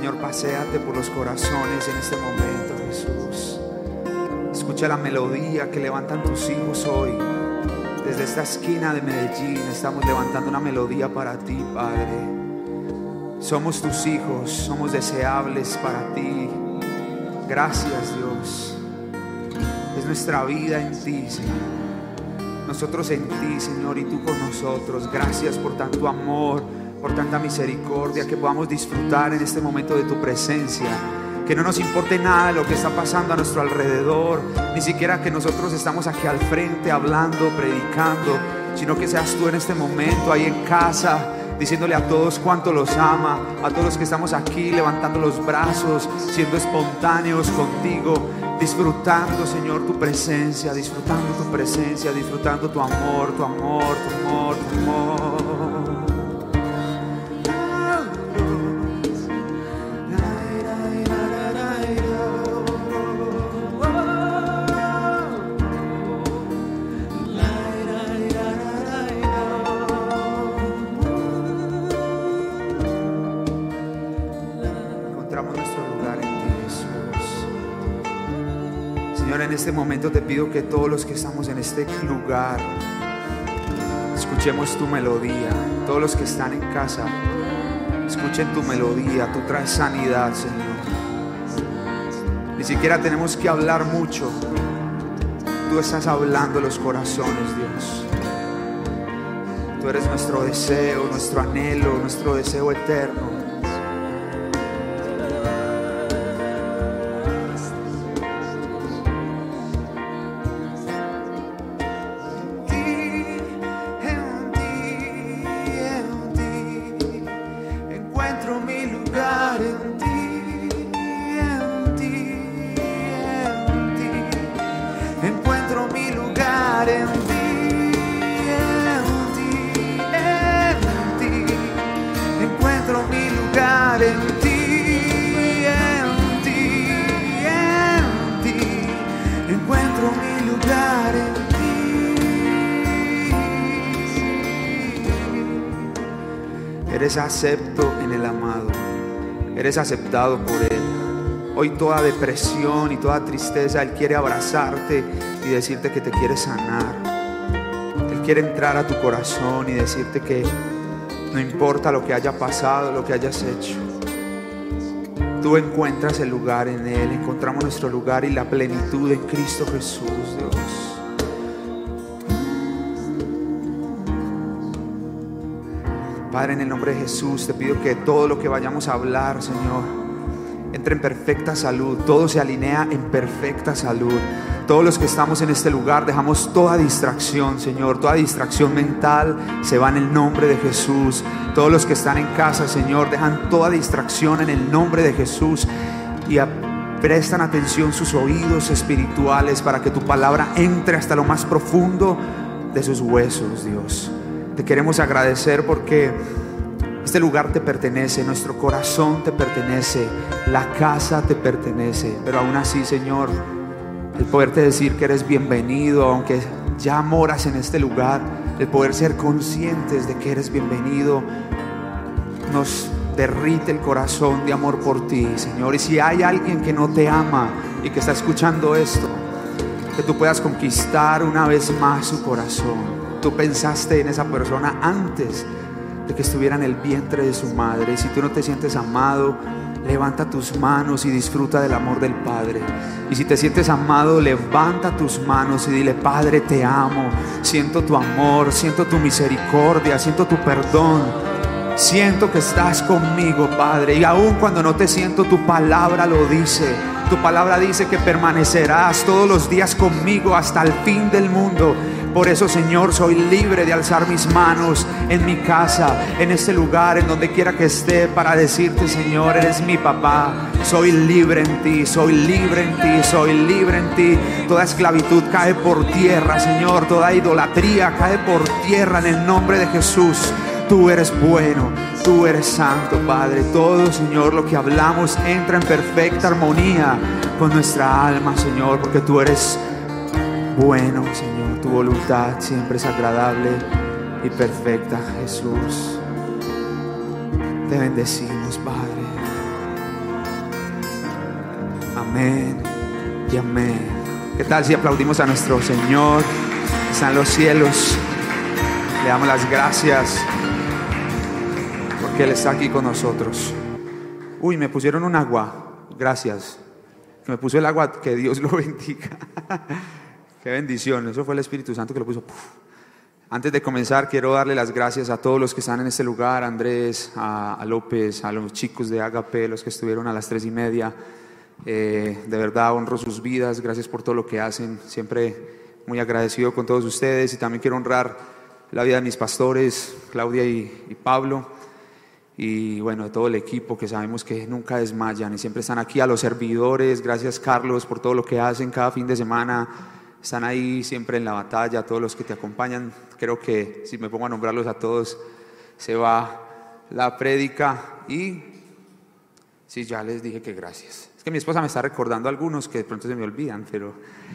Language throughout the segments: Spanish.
Señor, paséate por los corazones en este momento, Jesús. Escucha la melodía que levantan tus hijos hoy. Desde esta esquina de Medellín estamos levantando una melodía para ti, Padre. Somos tus hijos, somos deseables para ti. Gracias, Dios. Es nuestra vida en ti, Señor. Nosotros en ti, Señor, y tú con nosotros. Gracias por tanto amor, por tanta misericordia, que podamos disfrutar en este momento de tu presencia. Que no nos importe nada lo que está pasando a nuestro alrededor, ni siquiera que nosotros estamos aquí al frente hablando, predicando, sino que seas tú en este momento ahí en casa diciéndole a todos cuánto los ama, a todos los que estamos aquí levantando los brazos, siendo espontáneos contigo, disfrutando, Señor, tu presencia, disfrutando tu presencia, disfrutando tu amor, tu amor, tu amor, tu amor. Este momento te pido que todos los que estamos en este lugar escuchemos tu melodía. Todos los que están en casa, escuchen tu melodía. Tú traes sanidad, Señor. Ni siquiera tenemos que hablar mucho. Tú estás hablando los corazones, Dios. Tú eres nuestro deseo, nuestro anhelo, nuestro deseo eterno. Eres acepto en el amado. Eres aceptado por Él. Hoy toda depresión y toda tristeza, Él quiere abrazarte y decirte que te quiere sanar. Él quiere entrar a tu corazón y decirte que no importa lo que haya pasado, lo que hayas hecho. Tú encuentras el lugar en Él, encontramos nuestro lugar y la plenitud en Cristo Jesús, Dios. Padre, en el nombre de Jesús, te pido que todo lo que vayamos a hablar, Señor, entre en perfecta salud, todo se alinea en perfecta salud. Todos los que estamos en este lugar dejamos toda distracción, Señor, toda distracción mental se va en el nombre de Jesús. Todos los que están en casa, Señor, dejan toda distracción en el nombre de Jesús y prestan atención sus oídos espirituales para que tu palabra entre hasta lo más profundo de sus huesos, Dios. Te queremos agradecer porque este lugar te pertenece, nuestro corazón te pertenece, la casa te pertenece, pero aún así, Señor, el poderte decir que eres bienvenido, aunque ya moras en este lugar, el poder ser conscientes de que eres bienvenido, nos derrite el corazón de amor por ti, Señor. Y si hay alguien que no te ama y que está escuchando esto, que tú puedas conquistar una vez más su corazón. Tú pensaste en esa persona antes de que estuviera en el vientre de su madre. Y si tú no te sientes amado, levanta tus manos y disfruta del amor del Padre. Y si te sientes amado, levanta tus manos y dile, Padre, te amo. Siento tu amor, siento tu misericordia, siento tu perdón. Siento que estás conmigo, Padre. Y aun cuando no te siento, tu palabra lo dice. Tu palabra dice que permanecerás todos los días conmigo hasta el fin del mundo. Por eso, Señor, soy libre de alzar mis manos en mi casa, en este lugar, en donde quiera que esté, para decirte, Señor, eres mi papá. Soy libre en ti, soy libre en ti, soy libre en ti. Toda esclavitud cae por tierra, Señor. Toda idolatría cae por tierra en el nombre de Jesús. Tú eres bueno, tú eres santo, Padre. Todo, Señor, lo que hablamos entra en perfecta armonía con nuestra alma, Señor, porque tú eres bueno, Señor. Tu voluntad siempre es agradable y perfecta, Jesús. Te bendecimos, Padre. Amén y amén. ¿Qué tal si aplaudimos a nuestro Señor? Que está en los cielos. Le damos las gracias porque Él está aquí con nosotros. Uy, me pusieron un agua. Gracias. Me puso el agua. Que Dios lo bendiga. Qué bendición. Eso fue el Espíritu Santo que lo puso. Antes de comenzar, quiero darle las gracias a todos los que están en este lugar, a Andrés, a, López, a los chicos de Agape, los que estuvieron a las tres y media. Eh, de verdad honro sus vidas, gracias por todo lo que hacen. Siempre muy agradecido con todos ustedes y también quiero honrar la vida de mis pastores, Claudia y, Pablo, y bueno, de todo el equipo que sabemos que nunca desmayan y siempre están aquí, a los servidores, gracias Carlos por todo lo que hacen cada fin de semana están ahí siempre en la batalla, todos los que te acompañan. Creo que si me pongo a nombrarlos a todos, se va la prédica y sí, ya les dije que gracias. Es que mi esposa me está recordando algunos que de pronto se me olvidan, pero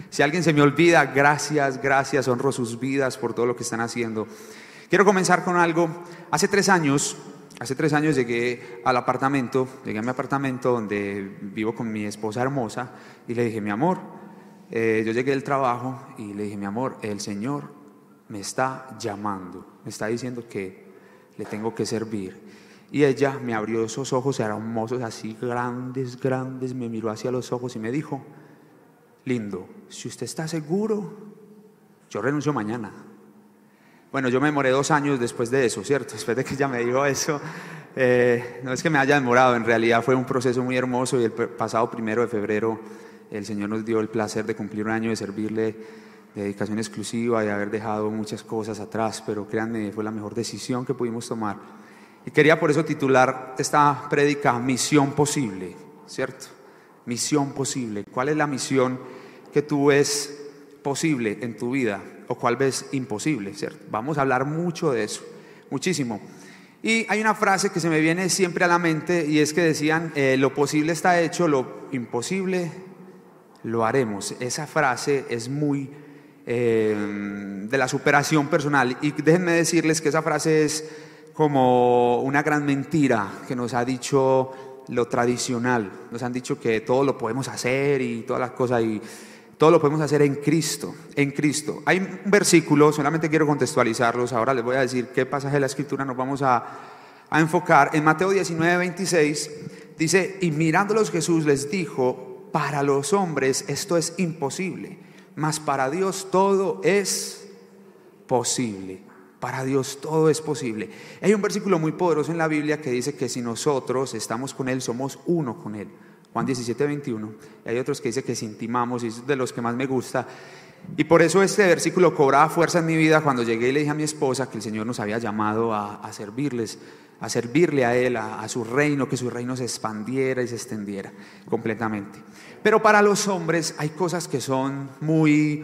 si alguien se me olvida, gracias, gracias, honro sus vidas por todo lo que están haciendo. Quiero comenzar con algo. Hace tres años, hace tres años llegué al apartamento, llegué a mi apartamento donde vivo con mi esposa hermosa y le dije, mi amor, eh, yo llegué del trabajo y le dije, mi amor, el Señor me está llamando, me está diciendo que le tengo que servir. Y ella me abrió esos ojos hermosos, así grandes, grandes, me miró hacia los ojos y me dijo, lindo, si usted está seguro, yo renuncio mañana. Bueno, yo me demoré dos años después de eso, ¿cierto? Después de que ella me dijo eso, eh, no es que me haya demorado, en realidad fue un proceso muy hermoso y el pasado primero de febrero el Señor nos dio el placer de cumplir un año de servirle de dedicación exclusiva y haber dejado muchas cosas atrás, pero créanme, fue la mejor decisión que pudimos tomar. Y quería por eso titular esta prédica Misión Posible, ¿cierto? Misión Posible. ¿Cuál es la misión que tú ves posible en tu vida o cuál ves imposible, ¿cierto? Vamos a hablar mucho de eso, muchísimo. Y hay una frase que se me viene siempre a la mente y es que decían, eh, lo posible está hecho, lo imposible lo haremos. Esa frase es muy eh, de la superación personal. Y déjenme decirles que esa frase es como una gran mentira que nos ha dicho lo tradicional. Nos han dicho que todo lo podemos hacer y todas las cosas y todo lo podemos hacer en Cristo, en Cristo. Hay un versículo, solamente quiero contextualizarlos, ahora les voy a decir qué pasaje de la escritura nos vamos a, a enfocar. En Mateo 19, 26 dice, y mirándolos Jesús les dijo, para los hombres esto es imposible, mas para Dios todo es posible. Para Dios todo es posible. Hay un versículo muy poderoso en la Biblia que dice que si nosotros estamos con Él, somos uno con Él. Juan 17, 21. Y hay otros que dice que si intimamos, y es de los que más me gusta. Y por eso este versículo cobraba fuerza en mi vida cuando llegué y le dije a mi esposa que el Señor nos había llamado a, servirles a servirle a Él, a, su reino, que su reino se expandiera y se extendiera completamente. Pero para los hombres hay cosas que son muy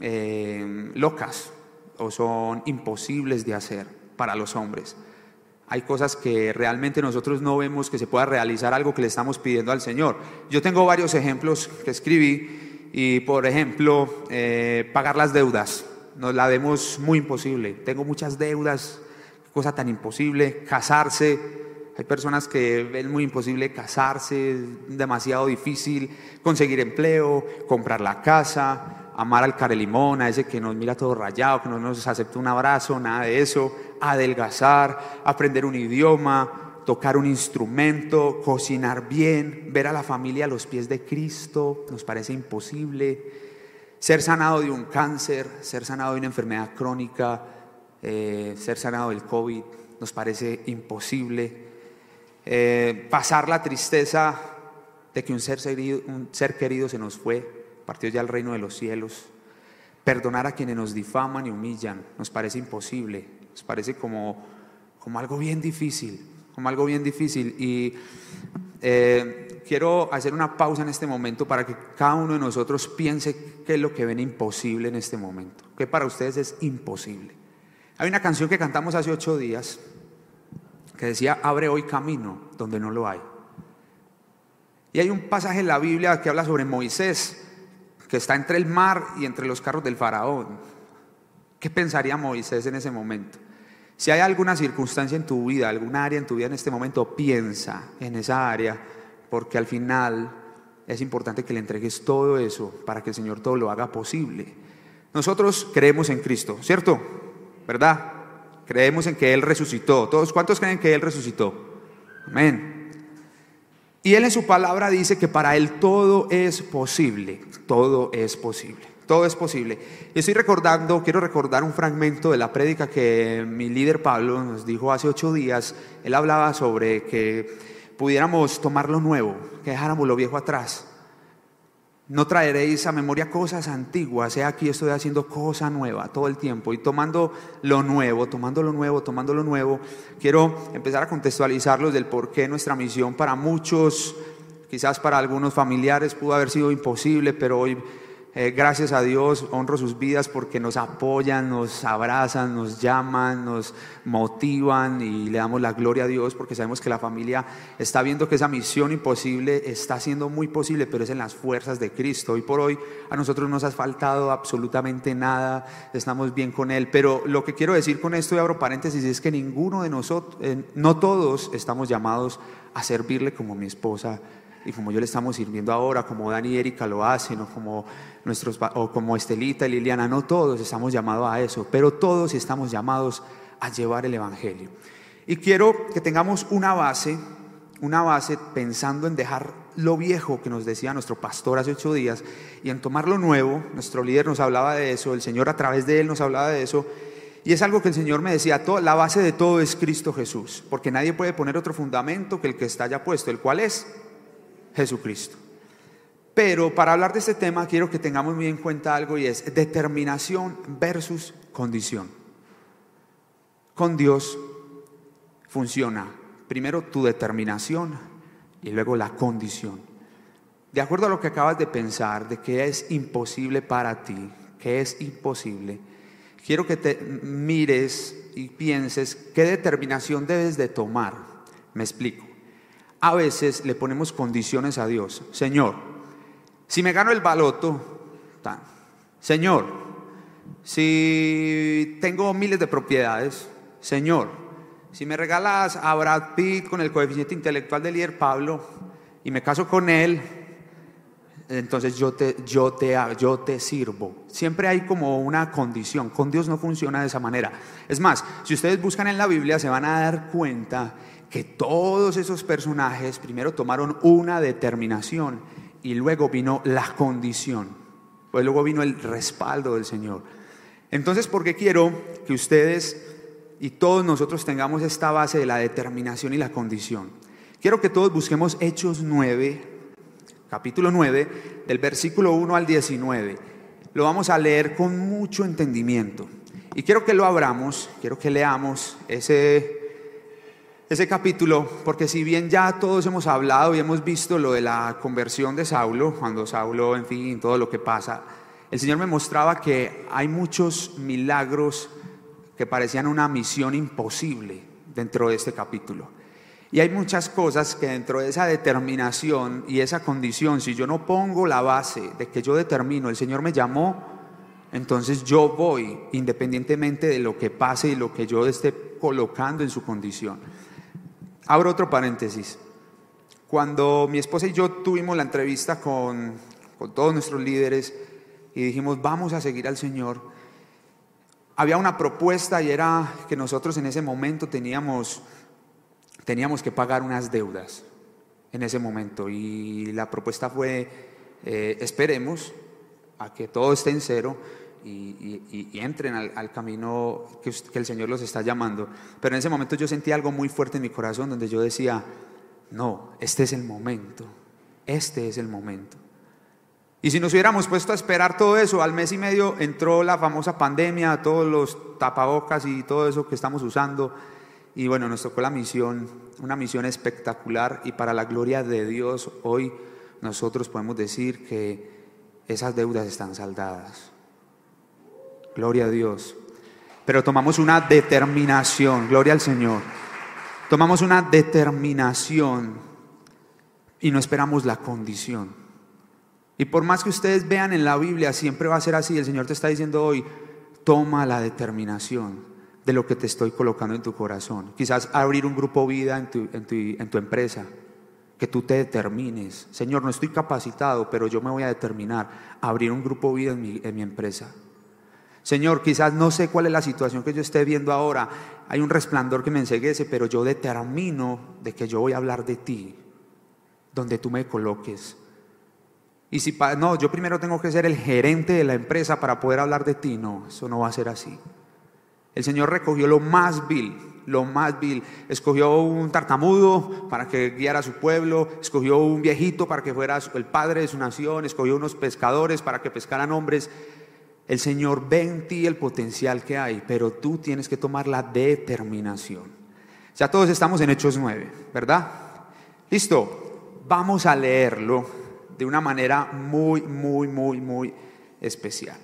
eh, locas o son imposibles de hacer para los hombres. Hay cosas que realmente nosotros no vemos que se pueda realizar algo que le estamos pidiendo al Señor. Yo tengo varios ejemplos que escribí y, por ejemplo, eh, pagar las deudas. Nos la vemos muy imposible. Tengo muchas deudas cosa tan imposible, casarse. Hay personas que ven muy imposible casarse, demasiado difícil conseguir empleo, comprar la casa, amar al carelimón, a ese que nos mira todo rayado, que no nos acepta un abrazo, nada de eso, adelgazar, aprender un idioma, tocar un instrumento, cocinar bien, ver a la familia a los pies de Cristo, nos parece imposible. Ser sanado de un cáncer, ser sanado de una enfermedad crónica, eh, ser sanado del COVID nos parece imposible. Eh, pasar la tristeza de que un ser, querido, un ser querido se nos fue, partió ya al reino de los cielos. Perdonar a quienes nos difaman y humillan nos parece imposible, nos parece como, como algo bien difícil, algo bien difícil. Y eh, quiero hacer una pausa en este momento para que cada uno de nosotros piense qué es lo que ven imposible en este momento, qué para ustedes es imposible. Hay una canción que cantamos hace ocho días que decía, abre hoy camino donde no lo hay. Y hay un pasaje en la Biblia que habla sobre Moisés, que está entre el mar y entre los carros del faraón. ¿Qué pensaría Moisés en ese momento? Si hay alguna circunstancia en tu vida, alguna área en tu vida en este momento, piensa en esa área, porque al final es importante que le entregues todo eso para que el Señor todo lo haga posible. Nosotros creemos en Cristo, ¿cierto? ¿Verdad? Creemos en que Él resucitó. ¿Todos cuántos creen que Él resucitó? Amén. Y Él en su palabra dice que para Él todo es posible, todo es posible, todo es posible. Y estoy recordando, quiero recordar un fragmento de la prédica que mi líder Pablo nos dijo hace ocho días. Él hablaba sobre que pudiéramos tomar lo nuevo, que dejáramos lo viejo atrás. No traeréis a memoria cosas antiguas. He aquí estoy haciendo cosa nueva todo el tiempo y tomando lo nuevo, tomando lo nuevo, tomando lo nuevo. Quiero empezar a contextualizarlos del por qué nuestra misión para muchos, quizás para algunos familiares pudo haber sido imposible, pero hoy eh, gracias a Dios, honro sus vidas porque nos apoyan, nos abrazan, nos llaman, nos motivan y le damos la gloria a Dios porque sabemos que la familia está viendo que esa misión imposible está siendo muy posible, pero es en las fuerzas de Cristo. Hoy por hoy a nosotros nos ha faltado absolutamente nada, estamos bien con Él, pero lo que quiero decir con esto y abro paréntesis es que ninguno de nosotros, eh, no todos estamos llamados a servirle como mi esposa y como yo le estamos sirviendo ahora, como Dani y Erika lo hacen, o como, nuestros, o como Estelita y Liliana, no todos estamos llamados a eso, pero todos estamos llamados a llevar el Evangelio. Y quiero que tengamos una base, una base pensando en dejar lo viejo que nos decía nuestro pastor hace ocho días y en tomar lo nuevo. Nuestro líder nos hablaba de eso, el Señor a través de él nos hablaba de eso. Y es algo que el Señor me decía, la base de todo es Cristo Jesús, porque nadie puede poner otro fundamento que el que está ya puesto, el cual es Jesucristo. Pero para hablar de este tema quiero que tengamos muy en cuenta algo y es determinación versus condición. Con Dios funciona primero tu determinación y luego la condición. De acuerdo a lo que acabas de pensar, de que es imposible para ti, que es imposible, quiero que te mires y pienses qué determinación debes de tomar. Me explico a veces le ponemos condiciones a Dios. Señor, si me gano el baloto, Señor, si tengo miles de propiedades, Señor, si me regalas a Brad Pitt con el coeficiente intelectual del líder Pablo y me caso con él, entonces yo te, yo, te, yo te sirvo. Siempre hay como una condición. Con Dios no funciona de esa manera. Es más, si ustedes buscan en la Biblia se van a dar cuenta que todos esos personajes primero tomaron una determinación y luego vino la condición, pues luego vino el respaldo del Señor. Entonces, ¿por qué quiero que ustedes y todos nosotros tengamos esta base de la determinación y la condición? Quiero que todos busquemos Hechos 9, capítulo 9, del versículo 1 al 19. Lo vamos a leer con mucho entendimiento. Y quiero que lo abramos, quiero que leamos ese ese capítulo, porque si bien ya todos hemos hablado y hemos visto lo de la conversión de Saulo, cuando Saulo, en fin, todo lo que pasa, el Señor me mostraba que hay muchos milagros que parecían una misión imposible dentro de este capítulo. Y hay muchas cosas que dentro de esa determinación y esa condición, si yo no pongo la base de que yo determino, el Señor me llamó, entonces yo voy independientemente de lo que pase y lo que yo esté colocando en su condición. Abro otro paréntesis. Cuando mi esposa y yo tuvimos la entrevista con, todos nuestros líderes y dijimos, vamos a seguir al Señor, había una propuesta y era que nosotros en ese momento teníamos, teníamos que pagar unas deudas en ese momento. Y la propuesta fue, eh, esperemos a que todo esté en cero y, entren al, camino que, el Señor los está llamando. Pero en ese momento yo sentí algo muy fuerte en mi corazón donde yo decía, no, este es el momento, este es el momento. Y si nos hubiéramos puesto a esperar todo eso, al mes y medio entró la famosa pandemia, todos los tapabocas y todo eso que estamos usando. Y bueno, nos tocó la misión, una misión espectacular y para la gloria de Dios hoy nosotros podemos decir que esas deudas están saldadas. Gloria a Dios. Pero tomamos una determinación, gloria al Señor. Tomamos una determinación y no esperamos la condición. Y por más que ustedes vean en la Biblia, siempre va a ser así. El Señor te está diciendo hoy, toma la determinación de lo que te estoy colocando en tu corazón. Quizás abrir un grupo vida en tu, empresa. que tú te determines. Señor, no estoy capacitado, pero yo me voy a determinar a abrir un grupo vida en mi empresa. Señor, quizás no sé cuál es la situación que yo esté viendo ahora. Hay un resplandor que me enseguece, pero yo determino de que yo voy a hablar de ti, donde tú me coloques. Y si, no, yo primero tengo que ser el gerente de la empresa para poder hablar de ti. No, eso no va a ser así. El Señor recogió lo más vil, lo más vil. Escogió un tartamudo para que guiara a su pueblo, escogió un viejito para que fuera el padre de su nación, escogió unos pescadores para que pescaran hombres. El Señor ve en ti el potencial que hay, pero tú tienes que tomar la determinación. Ya todos estamos en Hechos 9, ¿verdad? Listo, vamos a leerlo de una manera muy, muy, muy, muy especial.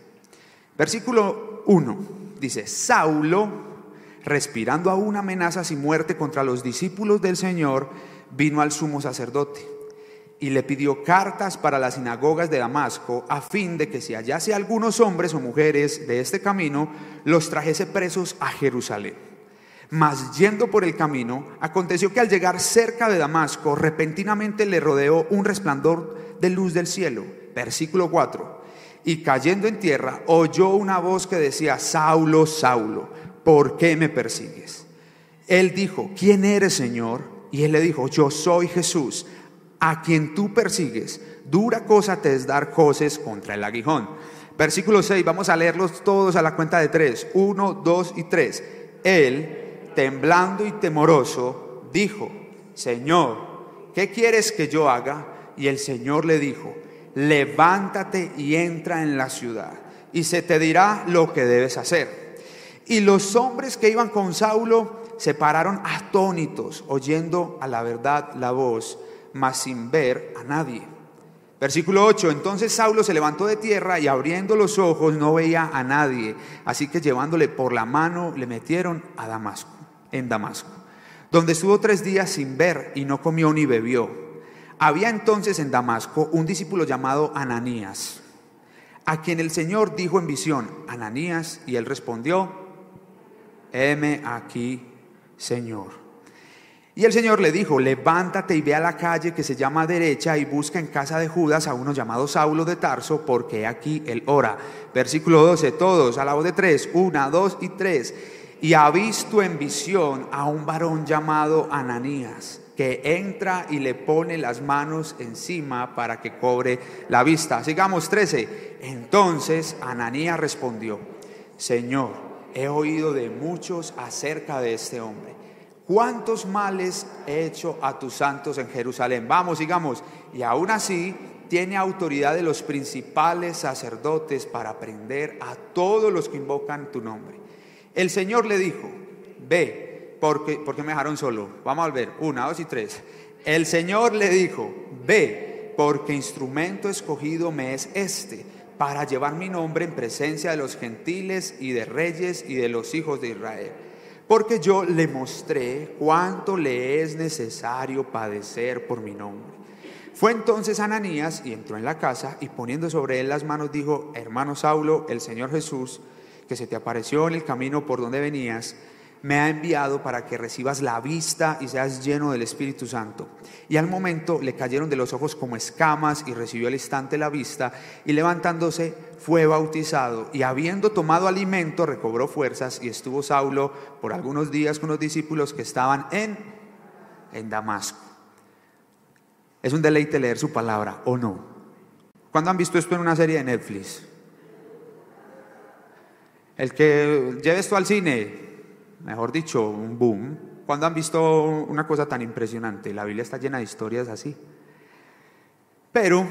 Versículo 1 dice, Saulo, respirando aún amenazas y muerte contra los discípulos del Señor, vino al sumo sacerdote y le pidió cartas para las sinagogas de Damasco a fin de que si hallase algunos hombres o mujeres de este camino, los trajese presos a Jerusalén. Mas yendo por el camino, aconteció que al llegar cerca de Damasco, repentinamente le rodeó un resplandor de luz del cielo. Versículo 4. Y cayendo en tierra, oyó una voz que decía, Saulo, Saulo, ¿por qué me persigues? Él dijo, ¿quién eres, Señor? Y él le dijo, yo soy Jesús a quien tú persigues, dura cosa te es dar coces contra el aguijón. Versículo 6, vamos a leerlos todos a la cuenta de tres. Uno, dos y tres. Él, temblando y temoroso, dijo, Señor, ¿qué quieres que yo haga? Y el Señor le dijo, levántate y entra en la ciudad, y se te dirá lo que debes hacer. Y los hombres que iban con Saulo se pararon atónitos, oyendo a la verdad la voz mas sin ver a nadie. Versículo 8, entonces Saulo se levantó de tierra y abriendo los ojos no veía a nadie, así que llevándole por la mano le metieron a Damasco, en Damasco, donde estuvo tres días sin ver y no comió ni bebió. Había entonces en Damasco un discípulo llamado Ananías, a quien el Señor dijo en visión, Ananías, y él respondió, heme aquí, Señor. Y el Señor le dijo, levántate y ve a la calle que se llama derecha y busca en casa de Judas a uno llamado Saulo de Tarso, porque aquí él ora. Versículo 12, todos a la voz de tres, una, dos y tres. Y ha visto en visión a un varón llamado Ananías, que entra y le pone las manos encima para que cobre la vista. Sigamos 13. Entonces Ananías respondió, Señor, he oído de muchos acerca de este hombre ¿Cuántos males he hecho a tus santos en Jerusalén? Vamos, sigamos. Y aún así tiene autoridad de los principales sacerdotes para prender a todos los que invocan tu nombre. El Señor le dijo, ve, porque, porque me dejaron solo. Vamos a ver, una, dos y tres. El Señor le dijo, ve, porque instrumento escogido me es este, para llevar mi nombre en presencia de los gentiles y de reyes y de los hijos de Israel porque yo le mostré cuánto le es necesario padecer por mi nombre. Fue entonces Ananías y entró en la casa y poniendo sobre él las manos dijo, hermano Saulo, el Señor Jesús, que se te apareció en el camino por donde venías, me ha enviado para que recibas la vista y seas lleno del Espíritu Santo. Y al momento le cayeron de los ojos como escamas y recibió al instante la vista y levantándose fue bautizado y habiendo tomado alimento recobró fuerzas y estuvo Saulo por algunos días con los discípulos que estaban en, en Damasco. Es un deleite leer su palabra, ¿o no? ¿Cuándo han visto esto en una serie de Netflix? El que lleve esto al cine, mejor dicho, un boom. ¿Cuándo han visto una cosa tan impresionante? La Biblia está llena de historias así. Pero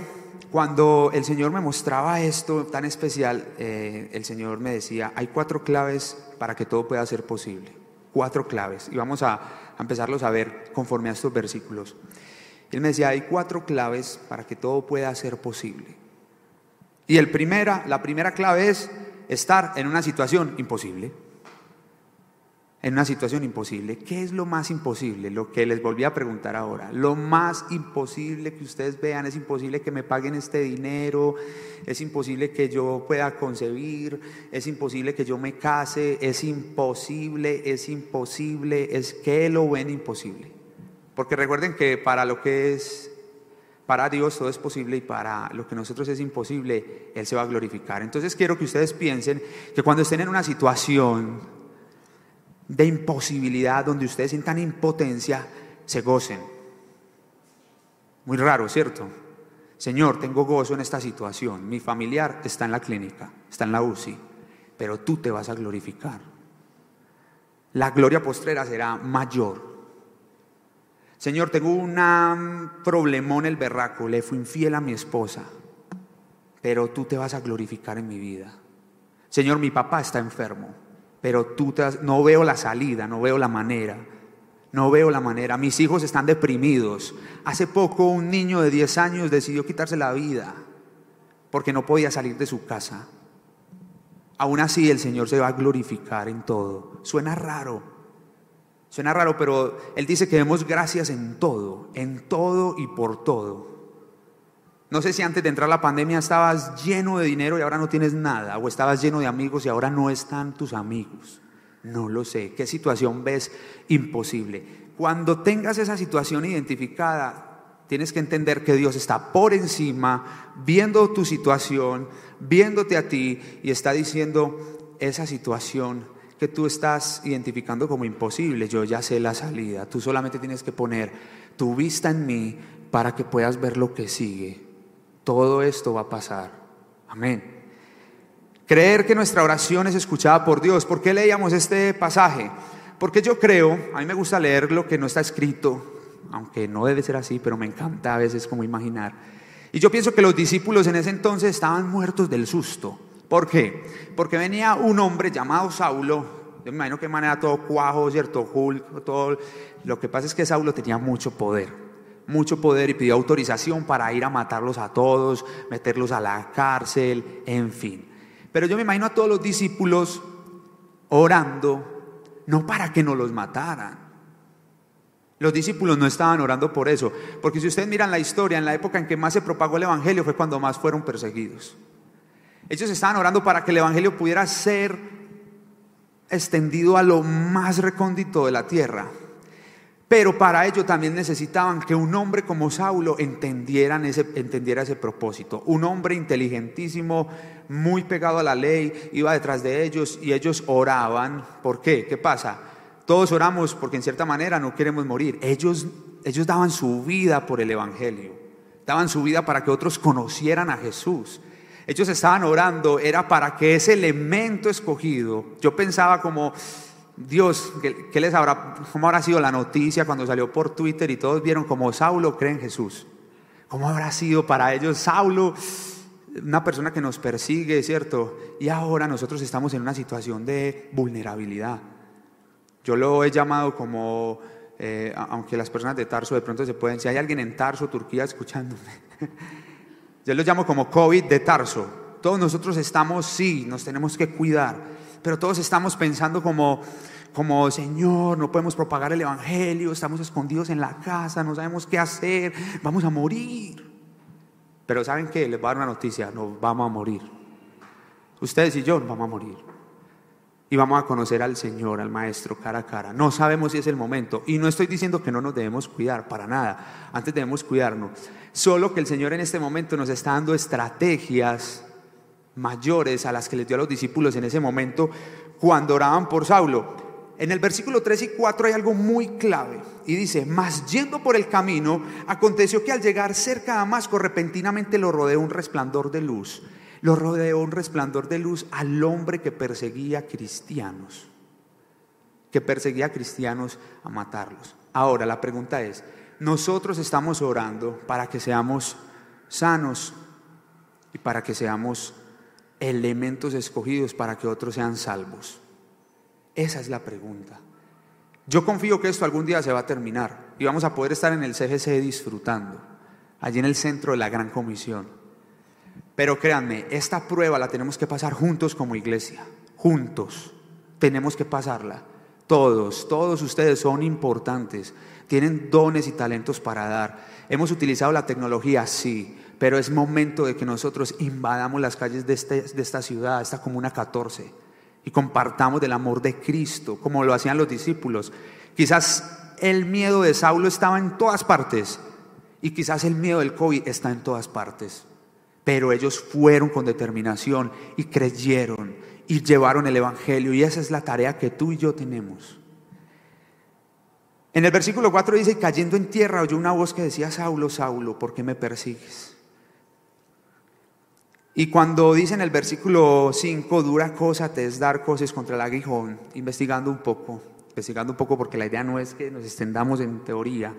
cuando el Señor me mostraba esto tan especial, eh, el Señor me decía, hay cuatro claves para que todo pueda ser posible. Cuatro claves. Y vamos a, a empezarlos a ver conforme a estos versículos. Él me decía, hay cuatro claves para que todo pueda ser posible. Y el primera, la primera clave es estar en una situación imposible en una situación imposible. ¿Qué es lo más imposible? Lo que les volví a preguntar ahora. Lo más imposible que ustedes vean, es imposible que me paguen este dinero, es imposible que yo pueda concebir, es imposible que yo me case, es imposible, es imposible, es que lo ven imposible. Porque recuerden que para lo que es, para Dios todo es posible y para lo que nosotros es imposible, Él se va a glorificar. Entonces quiero que ustedes piensen que cuando estén en una situación de imposibilidad, donde ustedes sientan impotencia, se gocen. Muy raro, ¿cierto? Señor, tengo gozo en esta situación. Mi familiar está en la clínica, está en la UCI, pero tú te vas a glorificar. La gloria postrera será mayor. Señor, tengo un problemón el berraco, le fui infiel a mi esposa, pero tú te vas a glorificar en mi vida. Señor, mi papá está enfermo, pero tú no veo la salida, no veo la manera. No veo la manera. Mis hijos están deprimidos. Hace poco un niño de 10 años decidió quitarse la vida porque no podía salir de su casa. Aún así el Señor se va a glorificar en todo. Suena raro. Suena raro, pero Él dice que demos gracias en todo, en todo y por todo. No sé si antes de entrar la pandemia estabas lleno de dinero y ahora no tienes nada, o estabas lleno de amigos y ahora no están tus amigos. No lo sé. ¿Qué situación ves imposible? Cuando tengas esa situación identificada, tienes que entender que Dios está por encima, viendo tu situación, viéndote a ti y está diciendo esa situación que tú estás identificando como imposible. Yo ya sé la salida. Tú solamente tienes que poner tu vista en mí para que puedas ver lo que sigue. Todo esto va a pasar. Amén. Creer que nuestra oración es escuchada por Dios. ¿Por qué leíamos este pasaje? Porque yo creo, a mí me gusta leer lo que no está escrito, aunque no debe ser así, pero me encanta a veces como imaginar. Y yo pienso que los discípulos en ese entonces estaban muertos del susto. ¿Por qué? Porque venía un hombre llamado Saulo, yo me imagino que manera todo cuajo, ¿cierto? Hulk, todo. Lo que pasa es que Saulo tenía mucho poder, mucho poder y pidió autorización para ir a matarlos a todos, meterlos a la cárcel, en fin. Pero yo me imagino a todos los discípulos orando, no para que no los mataran. Los discípulos no estaban orando por eso, porque si ustedes miran la historia, en la época en que más se propagó el Evangelio fue cuando más fueron perseguidos. Ellos estaban orando para que el Evangelio pudiera ser extendido a lo más recóndito de la tierra. Pero para ello también necesitaban que un hombre como Saulo entendiera ese propósito. Un hombre inteligentísimo, muy pegado a la ley, iba detrás de ellos y ellos oraban. ¿Por qué? ¿Qué pasa? Todos oramos porque en cierta manera no queremos morir. Ellos, ellos daban su vida por el Evangelio. Daban su vida para que otros conocieran a Jesús. Ellos estaban orando, era para que ese elemento escogido, yo pensaba como, Dios, ¿qué, les habrá, cómo habrá sido la noticia cuando salió por Twitter y todos vieron como Saulo cree en Jesús? ¿Cómo habrá sido para ellos Saulo, una persona que nos persigue, ¿cierto? Y ahora nosotros estamos en una situación de vulnerabilidad. Yo lo he llamado como, eh, aunque las personas de Tarso de pronto se pueden, si hay alguien en Tarso, Turquía, escuchándome, yo lo llamo como COVID de Tarso. Todos nosotros estamos, sí, nos tenemos que cuidar pero todos estamos pensando como, como, Señor, no podemos propagar el Evangelio, estamos escondidos en la casa, no sabemos qué hacer, vamos a morir. Pero ¿saben qué? Les voy a dar una noticia, nos vamos a morir. Ustedes y yo nos vamos a morir. Y vamos a conocer al Señor, al Maestro, cara a cara. No sabemos si es el momento. Y no estoy diciendo que no nos debemos cuidar, para nada. Antes debemos cuidarnos. Solo que el Señor en este momento nos está dando estrategias mayores a las que les dio a los discípulos en ese momento cuando oraban por Saulo. En el versículo 3 y 4 hay algo muy clave y dice, mas yendo por el camino, aconteció que al llegar cerca de Damasco repentinamente lo rodeó un resplandor de luz. Lo rodeó un resplandor de luz al hombre que perseguía cristianos, que perseguía cristianos a matarlos. Ahora la pregunta es, nosotros estamos orando para que seamos sanos y para que seamos elementos escogidos para que otros sean salvos? Esa es la pregunta. Yo confío que esto algún día se va a terminar y vamos a poder estar en el CGC disfrutando, allí en el centro de la gran comisión. Pero créanme, esta prueba la tenemos que pasar juntos como iglesia, juntos. Tenemos que pasarla. Todos, todos ustedes son importantes, tienen dones y talentos para dar. Hemos utilizado la tecnología, sí, pero es momento de que nosotros invadamos las calles de, este, esta ciudad, esta comuna 14, y compartamos del amor de Cristo, como lo hacían los discípulos. Quizás el miedo de Saulo estaba en todas partes y quizás el miedo del COVID está en todas partes. Pero ellos fueron con determinación y creyeron y llevaron el Evangelio y esa es la tarea que tú y yo tenemos. En el versículo 4 dice, cayendo en tierra oyó una voz que decía, Saulo, Saulo, ¿por qué me persigues? Y cuando dice en el versículo 5, dura cosa te es dar cosas contra el aguijón, investigando un poco, investigando un poco porque la idea no es que nos extendamos en teoría,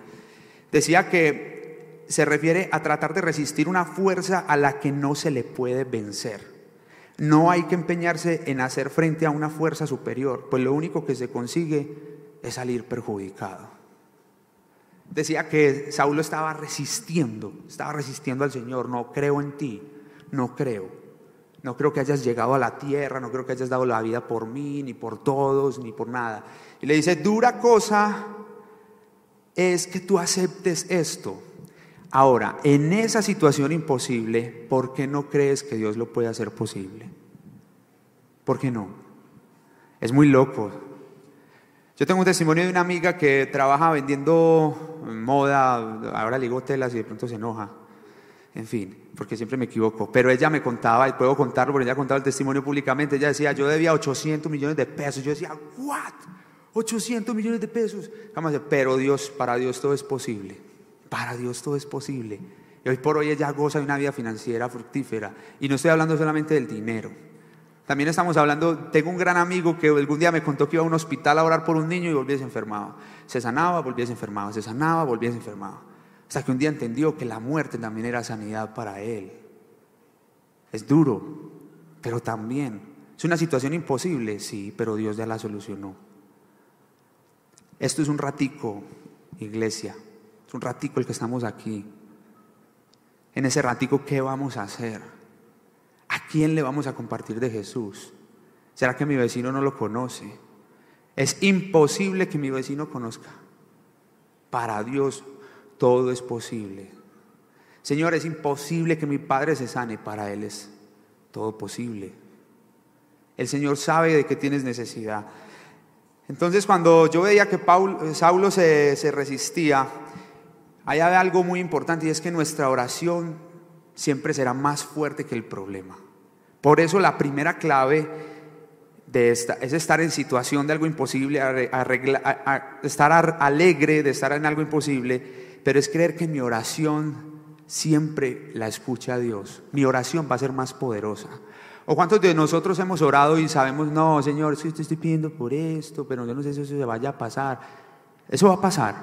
decía que se refiere a tratar de resistir una fuerza a la que no se le puede vencer. No hay que empeñarse en hacer frente a una fuerza superior, pues lo único que se consigue es salir perjudicado. Decía que Saulo estaba resistiendo, estaba resistiendo al Señor, no creo en ti, no creo. No creo que hayas llegado a la tierra, no creo que hayas dado la vida por mí, ni por todos, ni por nada. Y le dice, dura cosa es que tú aceptes esto. Ahora, en esa situación imposible, ¿por qué no crees que Dios lo puede hacer posible? ¿Por qué no? Es muy loco. Yo tengo un testimonio de una amiga que trabaja vendiendo moda, ahora le digo telas y de pronto se enoja. En fin, porque siempre me equivoco. Pero ella me contaba, y puedo contarlo porque ella contaba el testimonio públicamente. Ella decía, yo debía 800 millones de pesos. Yo decía, ¿what? 800 millones de pesos. Pero Dios, para Dios todo es posible. Para Dios todo es posible. Y hoy por hoy ella goza de una vida financiera fructífera. Y no estoy hablando solamente del dinero. También estamos hablando, tengo un gran amigo que algún día me contó que iba a un hospital a orar por un niño y volvía enfermado. Se sanaba, volvía enfermado. Se sanaba, volvía enfermado. Hasta que un día entendió que la muerte también era sanidad para él. Es duro, pero también es una situación imposible, sí, pero Dios ya la solucionó. Esto es un ratico, iglesia. Es un ratico el que estamos aquí. En ese ratico, ¿qué vamos a hacer? ¿A quién le vamos a compartir de Jesús? ¿Será que mi vecino no lo conoce? Es imposible que mi vecino conozca. Para Dios todo es posible. Señor, es imposible que mi padre se sane, para Él es todo posible. El Señor sabe de qué tienes necesidad. Entonces cuando yo veía que Saulo se, resistía, hay algo muy importante y es que nuestra oración siempre será más fuerte que el problema. Por eso la primera clave de esta, es estar en situación de algo imposible, estar alegre de estar en algo imposible pero es creer que mi oración siempre la escucha Dios. Mi oración va a ser más poderosa. ¿O cuántos de nosotros hemos orado y sabemos, no, Señor, si te estoy pidiendo por esto, pero yo no sé si eso se vaya a pasar? Eso va a pasar.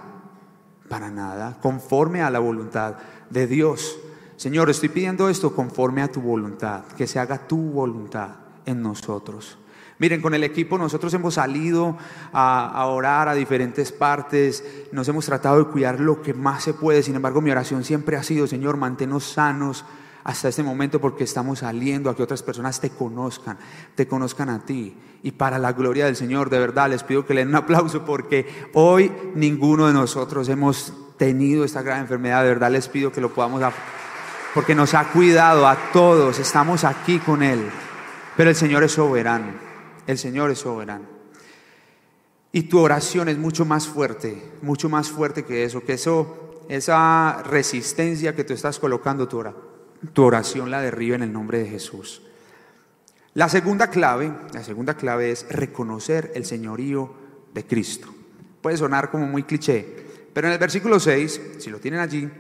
Para nada, conforme a la voluntad de Dios. Señor, estoy pidiendo esto conforme a tu voluntad, que se haga tu voluntad en nosotros. Miren, con el equipo nosotros hemos salido a, orar a diferentes partes, nos hemos tratado de cuidar lo que más se puede, sin embargo mi oración siempre ha sido, Señor, manténnos sanos hasta este momento porque estamos saliendo a que otras personas te conozcan, te conozcan a ti. Y para la gloria del Señor, de verdad, les pido que le den un aplauso porque hoy ninguno de nosotros hemos tenido esta gran enfermedad, de verdad les pido que lo podamos, porque nos ha cuidado a todos, estamos aquí con Él, pero el Señor es soberano. El Señor es soberano. Y tu oración es mucho más fuerte, mucho más fuerte que eso, que eso, esa resistencia que tú estás colocando, tu, tu oración la derriba en el nombre de Jesús. La segunda clave, la segunda clave es reconocer el señorío de Cristo. Puede sonar como muy cliché, pero en el versículo 6, si lo tienen allí,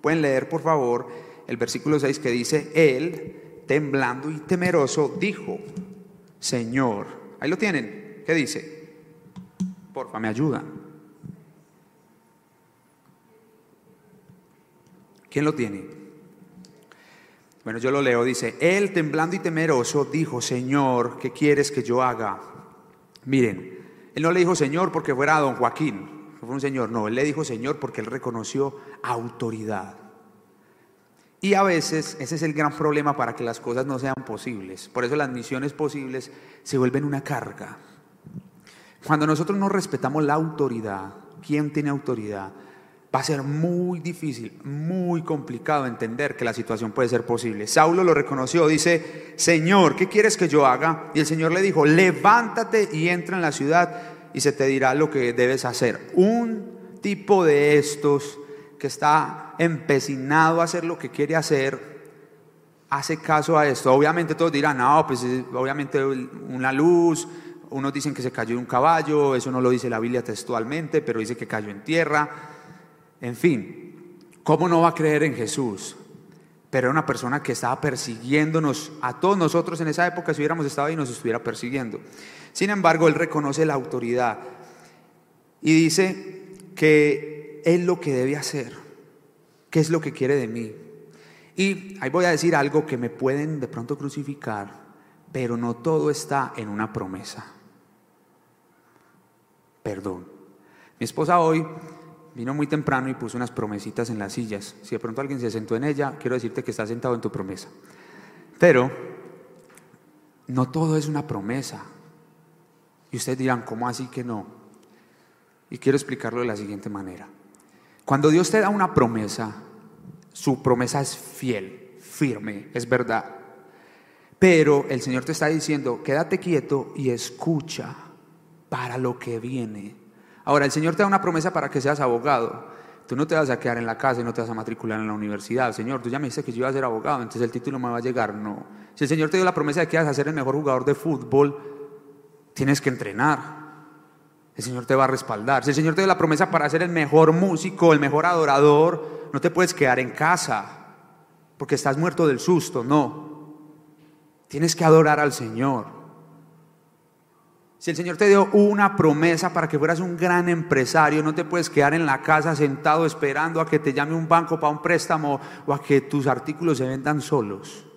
pueden leer por favor el versículo 6 que dice, Él, temblando y temeroso, dijo, Señor. Ahí lo tienen. ¿Qué dice? Porfa, me ayuda. ¿Quién lo tiene? Bueno, yo lo leo. Dice, Él temblando y temeroso dijo, Señor, ¿qué quieres que yo haga? Miren, Él no le dijo Señor porque fuera don Joaquín, fue un Señor. No, Él le dijo Señor porque Él reconoció autoridad. Y a veces ese es el gran problema para que las cosas no sean posibles. Por eso las misiones posibles se vuelven una carga. Cuando nosotros no respetamos la autoridad, ¿quién tiene autoridad? Va a ser muy difícil, muy complicado entender que la situación puede ser posible. Saulo lo reconoció, dice, Señor, ¿qué quieres que yo haga? Y el Señor le dijo, levántate y entra en la ciudad y se te dirá lo que debes hacer. Un tipo de estos que está empecinado a hacer lo que quiere hacer, hace caso a esto. Obviamente todos dirán, no, pues obviamente una luz, unos dicen que se cayó de un caballo, eso no lo dice la Biblia textualmente, pero dice que cayó en tierra. En fin, ¿cómo no va a creer en Jesús? Pero era una persona que estaba persiguiéndonos a todos nosotros en esa época, si hubiéramos estado ahí, nos estuviera persiguiendo. Sin embargo, él reconoce la autoridad y dice que es lo que debe hacer, qué es lo que quiere de mí. Y ahí voy a decir algo que me pueden de pronto crucificar, pero no todo está en una promesa perdón. Mi esposa hoy vino muy temprano y puso unas promesitas en las sillas. Si de pronto alguien se sentó en ella, quiero decirte que está sentado en tu promesa. Pero no todo es una promesa. Y ustedes dirán, ¿cómo así que no? Y quiero explicarlo de la siguiente manera. Cuando Dios te da una promesa, su promesa es fiel, firme, es verdad. Pero el Señor te está diciendo, quédate quieto y escucha para lo que viene. Ahora, el Señor te da una promesa para que seas abogado. Tú no te vas a quedar en la casa y no te vas a matricular en la universidad. Señor, tú ya me dijiste que yo iba a ser abogado, entonces el título me va a llegar. No. Si el Señor te dio la promesa de que vas a ser el mejor jugador de fútbol, tienes que entrenar. El Señor te va a respaldar. Si el Señor te dio la promesa para ser el mejor músico, el mejor adorador, no te puedes quedar en casa porque estás muerto del susto. No. Tienes que adorar al Señor. Si el Señor te dio una promesa para que fueras un gran empresario, no te puedes quedar en la casa sentado esperando a que te llame un banco para un préstamo o a que tus artículos se vendan solos.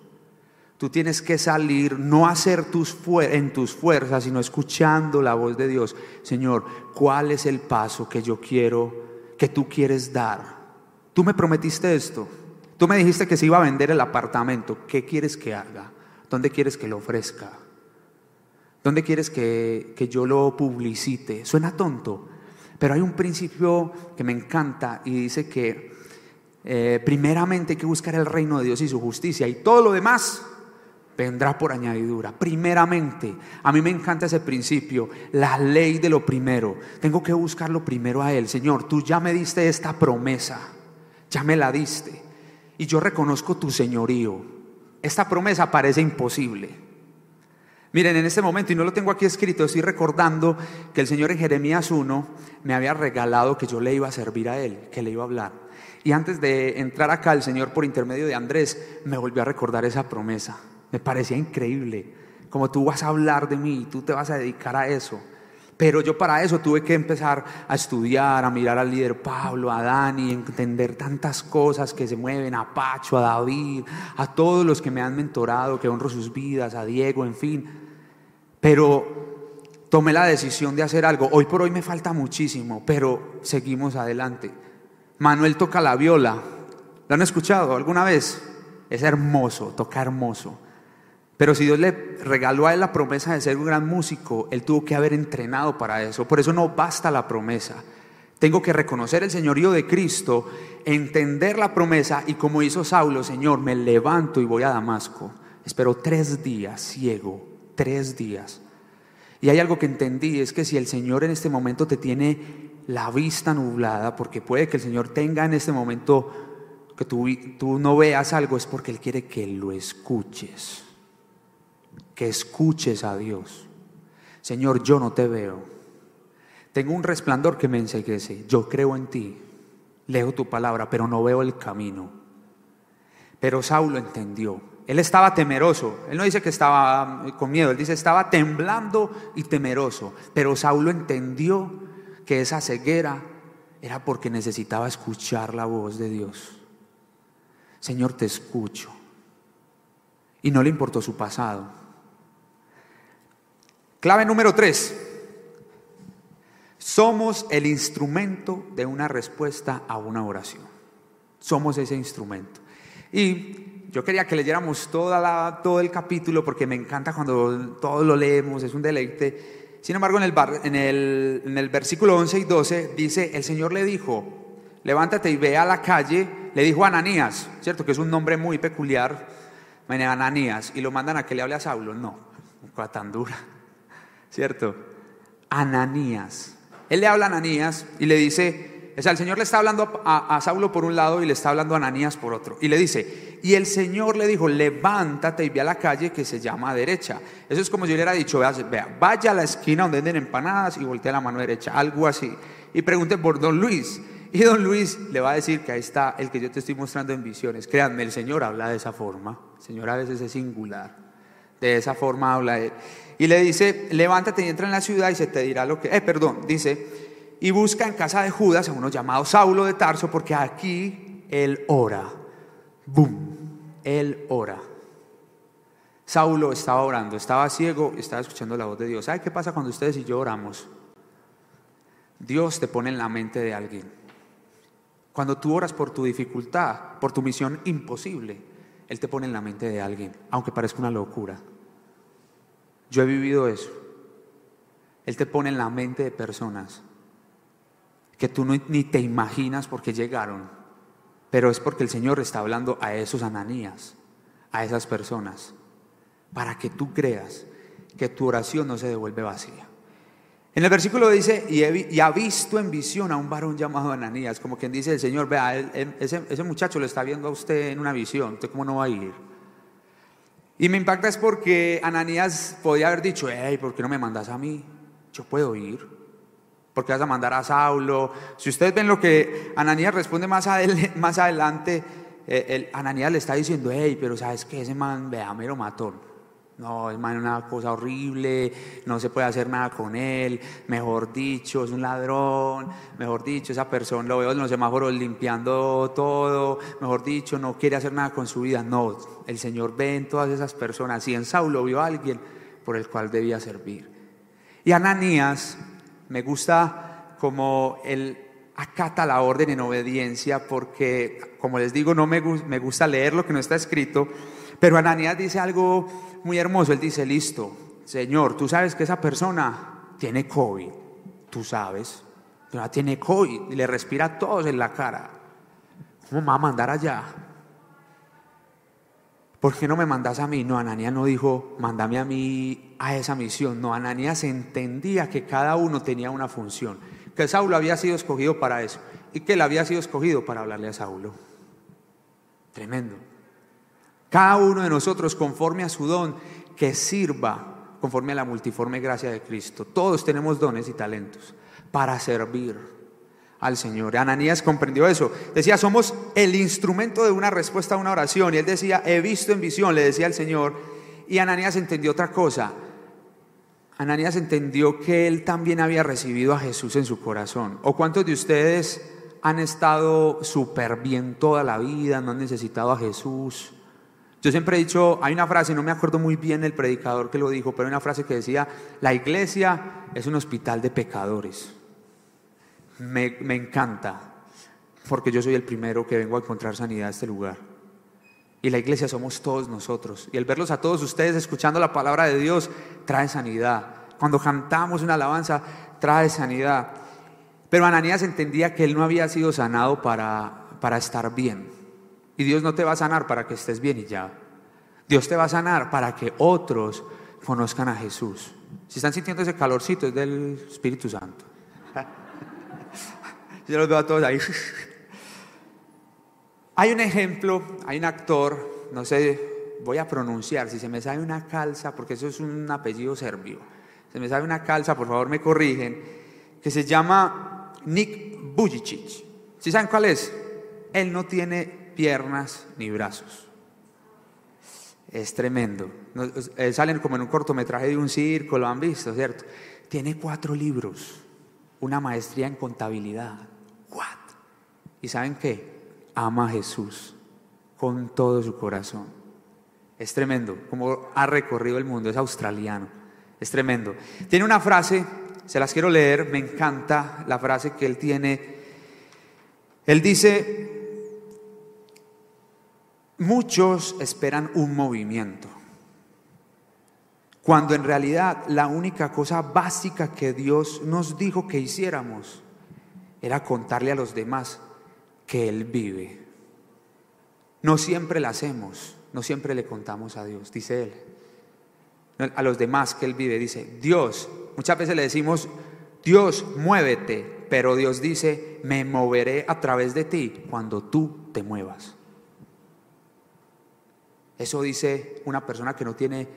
Tú tienes que salir, no hacer tus en tus fuerzas, sino escuchando la voz de Dios. Señor, ¿cuál es el paso que yo quiero, que tú quieres dar? Tú me prometiste esto. Tú me dijiste que se iba a vender el apartamento. ¿Qué quieres que haga? ¿Dónde quieres que lo ofrezca? ¿Dónde quieres que, yo lo publicite? Suena tonto, pero hay un principio que me encanta y dice que eh, primeramente hay que buscar el reino de Dios y su justicia y todo lo demás vendrá por añadidura. Primeramente, a mí me encanta ese principio, la ley de lo primero. Tengo que buscarlo primero a Él. Señor, tú ya me diste esta promesa, ya me la diste y yo reconozco tu señorío. Esta promesa parece imposible. Miren, en este momento, y no lo tengo aquí escrito, estoy recordando que el Señor en Jeremías 1 me había regalado que yo le iba a servir a Él, que le iba a hablar. Y antes de entrar acá, el Señor por intermedio de Andrés me volvió a recordar esa promesa. Me parecía increíble, como tú vas a hablar de mí, tú te vas a dedicar a eso. Pero yo para eso tuve que empezar a estudiar, a mirar al líder Pablo, a Dani, entender tantas cosas que se mueven, a Pacho, a David, a todos los que me han mentorado, que honro sus vidas, a Diego, en fin pero tomé la decisión de hacer algo. Hoy por hoy me falta muchísimo, pero seguimos adelante. Manuel toca la viola. ¿Lo han escuchado alguna vez? Es hermoso, toca hermoso. Pero si Dios le regaló a él la promesa de ser un gran músico, él tuvo que haber entrenado para eso. Por eso no basta la promesa. Tengo que reconocer el señorío de Cristo, entender la promesa y como hizo Saulo, Señor, me levanto y voy a Damasco. Espero tres días ciego tres días. Y hay algo que entendí, es que si el Señor en este momento te tiene la vista nublada, porque puede que el Señor tenga en este momento que tú, tú no veas algo, es porque Él quiere que lo escuches, que escuches a Dios. Señor, yo no te veo. Tengo un resplandor que me enseguece. Yo creo en ti. Leo tu palabra, pero no veo el camino. Pero Saulo entendió. Él estaba temeroso. Él no dice que estaba con miedo, él dice estaba temblando y temeroso. Pero Saulo entendió que esa ceguera era porque necesitaba escuchar la voz de Dios. Señor, te escucho. Y no le importó su pasado. Clave número tres. Somos el instrumento de una respuesta a una oración. Somos ese instrumento. Y yo quería que leyéramos toda todo el capítulo porque me encanta cuando todos lo leemos, es un deleite. Sin embargo, en el, en, el, en el versículo 11 y 12 dice, el Señor le dijo, levántate y ve a la calle, le dijo a Ananías, ¿cierto? Que es un nombre muy peculiar, Ananías, y lo mandan a que le hable a Saulo. No, cosa tan dura, ¿cierto? Ananías. Él le habla a Ananías y le dice, o sea, el Señor le está hablando a, Saulo por un lado y le está hablando a Ananías por otro. Y le dice, y el Señor le dijo, levántate y ve a la calle que se llama derecha. Eso es como si yo le hubiera dicho, vea, vaya a la esquina donde venden empanadas y voltea la mano derecha, algo así. Y pregunte por don Luis. Y don Luis le va a decir que ahí está el que yo te estoy mostrando en visiones. Créanme, el Señor habla de esa forma. El Señor a veces es singular. De esa forma habla él. Y le dice, levántate y entra en la ciudad y se te dirá lo que... Eh, perdón, dice, y busca en casa de Judas a uno llamado Saulo de Tarso, porque aquí él ora. ¡Bum! Él ora. Saulo estaba orando, estaba ciego, estaba escuchando la voz de Dios. ¿Sabe qué pasa cuando ustedes y yo oramos? Dios te pone en la mente de alguien. Cuando tú oras por tu dificultad, por tu misión imposible, Él te pone en la mente de alguien, aunque parezca una locura. Yo he vivido eso. Él te pone en la mente de personas que tú ni te imaginas porque llegaron, pero es porque el Señor está hablando a esos ananías, a esas personas, para que tú creas que tu oración no se devuelve vacía. En el versículo dice, y, ha visto en visión a un varón llamado Ananías, como quien dice el Señor, vea, ese, muchacho lo está viendo a usted en una visión, ¿usted cómo no va a ir? Y me impacta es porque Ananías podía haber dicho, hey, ¿por qué no me mandas a mí? Yo puedo ir. ¿Por qué vas a mandar a Saulo? Si ustedes ven lo que Ananías responde más, más adelante, eh, Ananías le está diciendo, hey, pero ¿sabes qué? Ese man, vea, me lo mató. No, es una cosa horrible, no se puede hacer nada con él, mejor dicho, es un ladrón, mejor dicho, esa persona lo veo en los semáforos limpiando todo, mejor dicho, no quiere hacer nada con su vida. No, el Señor ve en todas esas personas y en Saulo vio a alguien por el cual debía servir. Y Ananías, me gusta como él acata la orden en obediencia porque, como les digo, no me, me gusta leer lo que no está escrito, pero Ananías dice algo muy hermoso. Él dice, listo, Señor, tú sabes que esa persona tiene COVID. Tú sabes. tiene COVID y le respira a todos en la cara. ¿Cómo me va a mandar allá? ¿Por qué no me mandas a mí? No, Ananías no dijo, mándame a mí a esa misión. No, Ananías entendía que cada uno tenía una función. Que Saulo había sido escogido para eso. Y que él había sido escogido para hablarle a Saulo. Tremendo. Cada uno de nosotros conforme a su don, que sirva conforme a la multiforme gracia de Cristo. Todos tenemos dones y talentos para servir al Señor. Ananías comprendió eso. Decía, somos el instrumento de una respuesta a una oración. Y él decía, he visto en visión, le decía al Señor. Y Ananías entendió otra cosa. Ananías entendió que él también había recibido a Jesús en su corazón. ¿O cuántos de ustedes han estado súper bien toda la vida, no han necesitado a Jesús? Yo siempre he dicho, hay una frase, no me acuerdo muy bien el predicador que lo dijo, pero hay una frase que decía, la iglesia es un hospital de pecadores. Me, me encanta, porque yo soy el primero que vengo a encontrar sanidad a este lugar. Y la iglesia somos todos nosotros. Y el verlos a todos ustedes escuchando la palabra de Dios trae sanidad. Cuando cantamos una alabanza, trae sanidad. Pero Ananías entendía que él no había sido sanado para, para estar bien. Y Dios no te va a sanar para que estés bien y ya. Dios te va a sanar para que otros conozcan a Jesús. Si están sintiendo ese calorcito, es del Espíritu Santo. Yo los veo a todos ahí. Hay un ejemplo, hay un actor, no sé, voy a pronunciar, si se me sale una calza, porque eso es un apellido serbio, se me sale una calza, por favor me corrigen, que se llama Nick Bujicic. ¿Sí saben cuál es? Él no tiene piernas ni brazos. Es tremendo. Eh, salen como en un cortometraje de un circo, lo han visto, ¿cierto? Tiene cuatro libros, una maestría en contabilidad. ¿What? ¿Y saben qué? Ama a Jesús con todo su corazón. Es tremendo, como ha recorrido el mundo, es australiano. Es tremendo. Tiene una frase, se las quiero leer, me encanta la frase que él tiene. Él dice, Muchos esperan un movimiento, cuando en realidad la única cosa básica que Dios nos dijo que hiciéramos era contarle a los demás que Él vive. No siempre la hacemos, no siempre le contamos a Dios, dice Él. A los demás que Él vive, dice, Dios, muchas veces le decimos, Dios, muévete, pero Dios dice, me moveré a través de ti cuando tú te muevas. Eso dice una persona que no tiene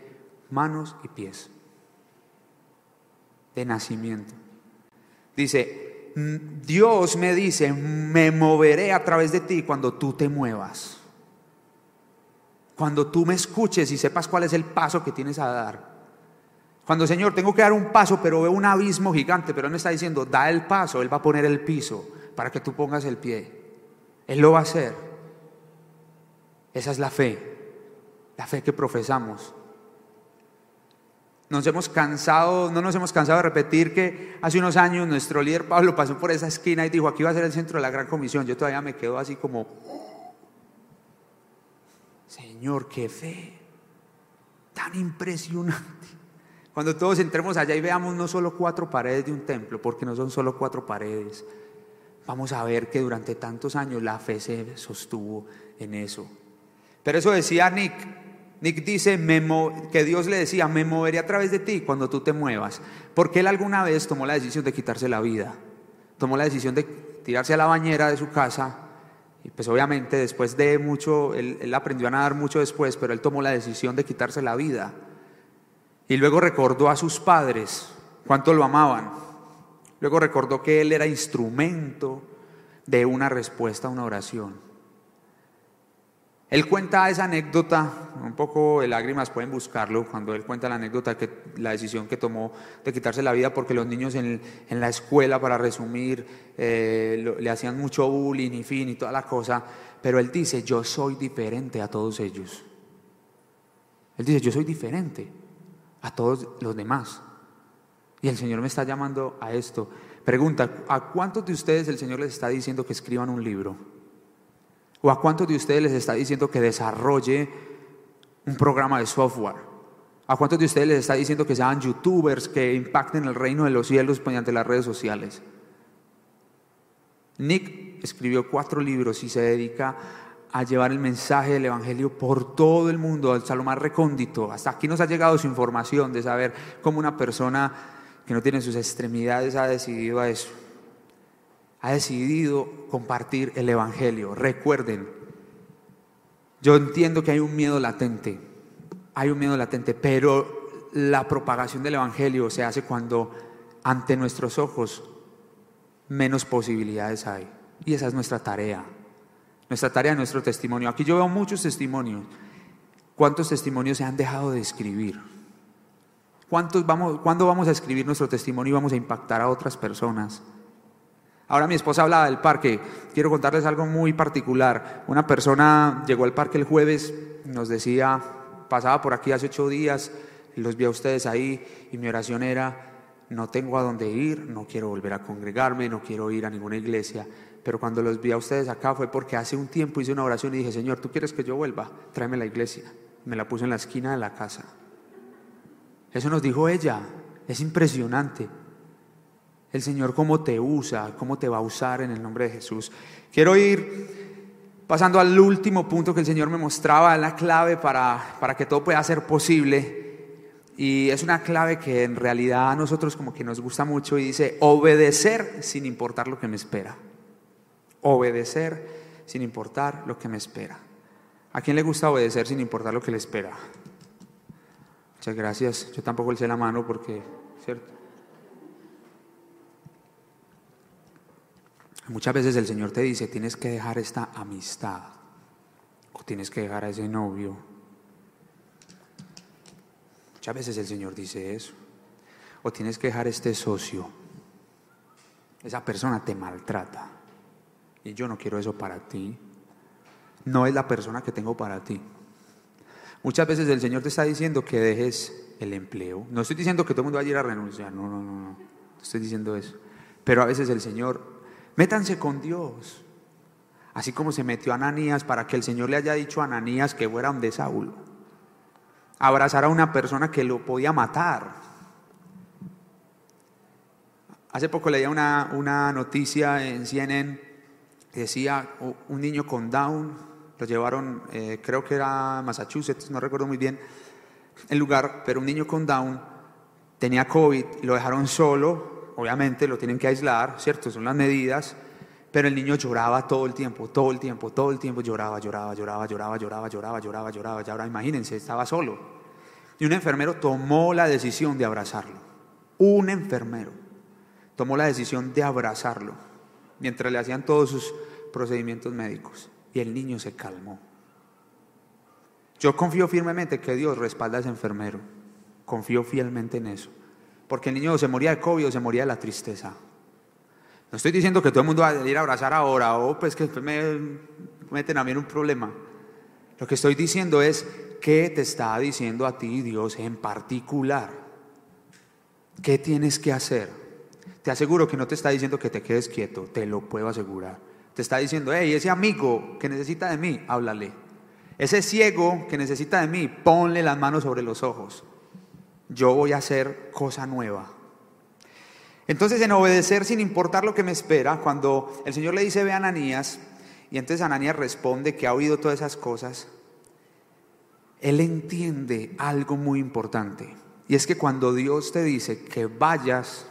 manos y pies de nacimiento. Dice, mm, Dios me dice, me moveré a través de ti cuando tú te muevas. Cuando tú me escuches y sepas cuál es el paso que tienes a dar. Cuando, Señor, tengo que dar un paso, pero veo un abismo gigante, pero Él me está diciendo, da el paso, Él va a poner el piso para que tú pongas el pie. Él lo va a hacer. Esa es la fe, la fe que profesamos. Nos hemos cansado, no nos hemos cansado de repetir que hace unos años nuestro líder Pablo pasó por esa esquina y dijo, aquí va a ser el centro de la gran comisión. Yo todavía me quedo así como, Señor, qué fe, tan impresionante. Cuando todos entremos allá y veamos no solo cuatro paredes de un templo, porque no son solo cuatro paredes, vamos a ver que durante tantos años la fe se sostuvo en eso. Pero eso decía Nick, Nick dice que Dios le decía, me moveré a través de ti cuando tú te muevas. Porque él alguna vez tomó la decisión de quitarse la vida. Tomó la decisión de tirarse a la bañera de su casa. Y pues obviamente después de mucho, él, él aprendió a nadar mucho después, pero él tomó la decisión de quitarse la vida. Y luego recordó a sus padres cuánto lo amaban. Luego recordó que él era instrumento de una respuesta a una oración. Él cuenta esa anécdota, un poco de lágrimas pueden buscarlo, cuando él cuenta la anécdota, que la decisión que tomó de quitarse la vida porque los niños en, la escuela, para resumir, eh, le hacían mucho bullying y fin y toda la cosa, pero él dice, yo soy diferente a todos ellos. Él dice, yo soy diferente a todos los demás. Y el Señor me está llamando a esto. Pregunta, ¿a cuántos de ustedes el Señor les está diciendo que escriban un libro? ¿O a cuántos de ustedes les está diciendo que desarrolle un programa de software? ¿A cuántos de ustedes les está diciendo que sean youtubers que impacten el reino de los cielos mediante las redes sociales? Nick escribió cuatro libros y se dedica a llevar el mensaje del Evangelio por todo el mundo, al salomar recóndito. Hasta aquí nos ha llegado su información de saber cómo una persona que no tiene sus extremidades ha decidido a eso ha decidido compartir el Evangelio. Recuerden, yo entiendo que hay un miedo latente, hay un miedo latente, pero la propagación del Evangelio se hace cuando ante nuestros ojos menos posibilidades hay. Y esa es nuestra tarea, nuestra tarea, nuestro testimonio. Aquí yo veo muchos testimonios. ¿Cuántos testimonios se han dejado de escribir? ¿Cuántos vamos, ¿Cuándo vamos a escribir nuestro testimonio y vamos a impactar a otras personas? Ahora mi esposa hablaba del parque. Quiero contarles algo muy particular. Una persona llegó al parque el jueves, nos decía, pasaba por aquí hace ocho días, los vi a ustedes ahí y mi oración era, no tengo a dónde ir, no quiero volver a congregarme, no quiero ir a ninguna iglesia. Pero cuando los vi a ustedes acá fue porque hace un tiempo hice una oración y dije, Señor, ¿tú quieres que yo vuelva? Tráeme la iglesia. Me la puse en la esquina de la casa. Eso nos dijo ella. Es impresionante el Señor cómo te usa, cómo te va a usar en el nombre de Jesús. Quiero ir pasando al último punto que el Señor me mostraba, la clave para, para que todo pueda ser posible. Y es una clave que en realidad a nosotros como que nos gusta mucho y dice, obedecer sin importar lo que me espera. Obedecer sin importar lo que me espera. ¿A quién le gusta obedecer sin importar lo que le espera? Muchas gracias. Yo tampoco sé la mano porque, ¿cierto? Muchas veces el Señor te dice, tienes que dejar esta amistad o tienes que dejar a ese novio. Muchas veces el Señor dice eso. O tienes que dejar este socio. Esa persona te maltrata. Y yo no quiero eso para ti. No es la persona que tengo para ti. Muchas veces el Señor te está diciendo que dejes el empleo. No estoy diciendo que todo el mundo vaya a ir a renunciar. No, no, no, no. Estoy diciendo eso. Pero a veces el Señor Métanse con Dios. Así como se metió Ananías para que el Señor le haya dicho a Ananías que fuera un Saulo. Abrazar a una persona que lo podía matar. Hace poco leía una, una noticia en CNN que decía un niño con Down, lo llevaron, eh, creo que era Massachusetts, no recuerdo muy bien el lugar, pero un niño con Down tenía COVID, lo dejaron solo, obviamente lo tienen que aislar, ¿cierto? Son las medidas. Pero el niño lloraba todo el tiempo, todo el tiempo, todo el tiempo lloraba, lloraba, lloraba, lloraba, lloraba, lloraba, lloraba, lloraba. Ahora imagínense, estaba solo. Y un enfermero tomó la decisión de abrazarlo. Un enfermero tomó la decisión de abrazarlo mientras le hacían todos sus procedimientos médicos. Y el niño se calmó. Yo confío firmemente que Dios respalda a ese enfermero. Confío fielmente en eso. Porque el niño se moría de COVID o se moría de la tristeza. No estoy diciendo que todo el mundo va a ir a abrazar ahora o pues que me meten a mí en un problema. Lo que estoy diciendo es qué te está diciendo a ti Dios en particular. ¿Qué tienes que hacer? Te aseguro que no te está diciendo que te quedes quieto, te lo puedo asegurar. Te está diciendo, hey, ese amigo que necesita de mí, háblale. Ese ciego que necesita de mí, ponle las manos sobre los ojos. Yo voy a hacer cosa nueva. Entonces, en obedecer sin importar lo que me espera, cuando el Señor le dice, ve a Ananías, y entonces Ananías responde que ha oído todas esas cosas, él entiende algo muy importante. Y es que cuando Dios te dice que vayas,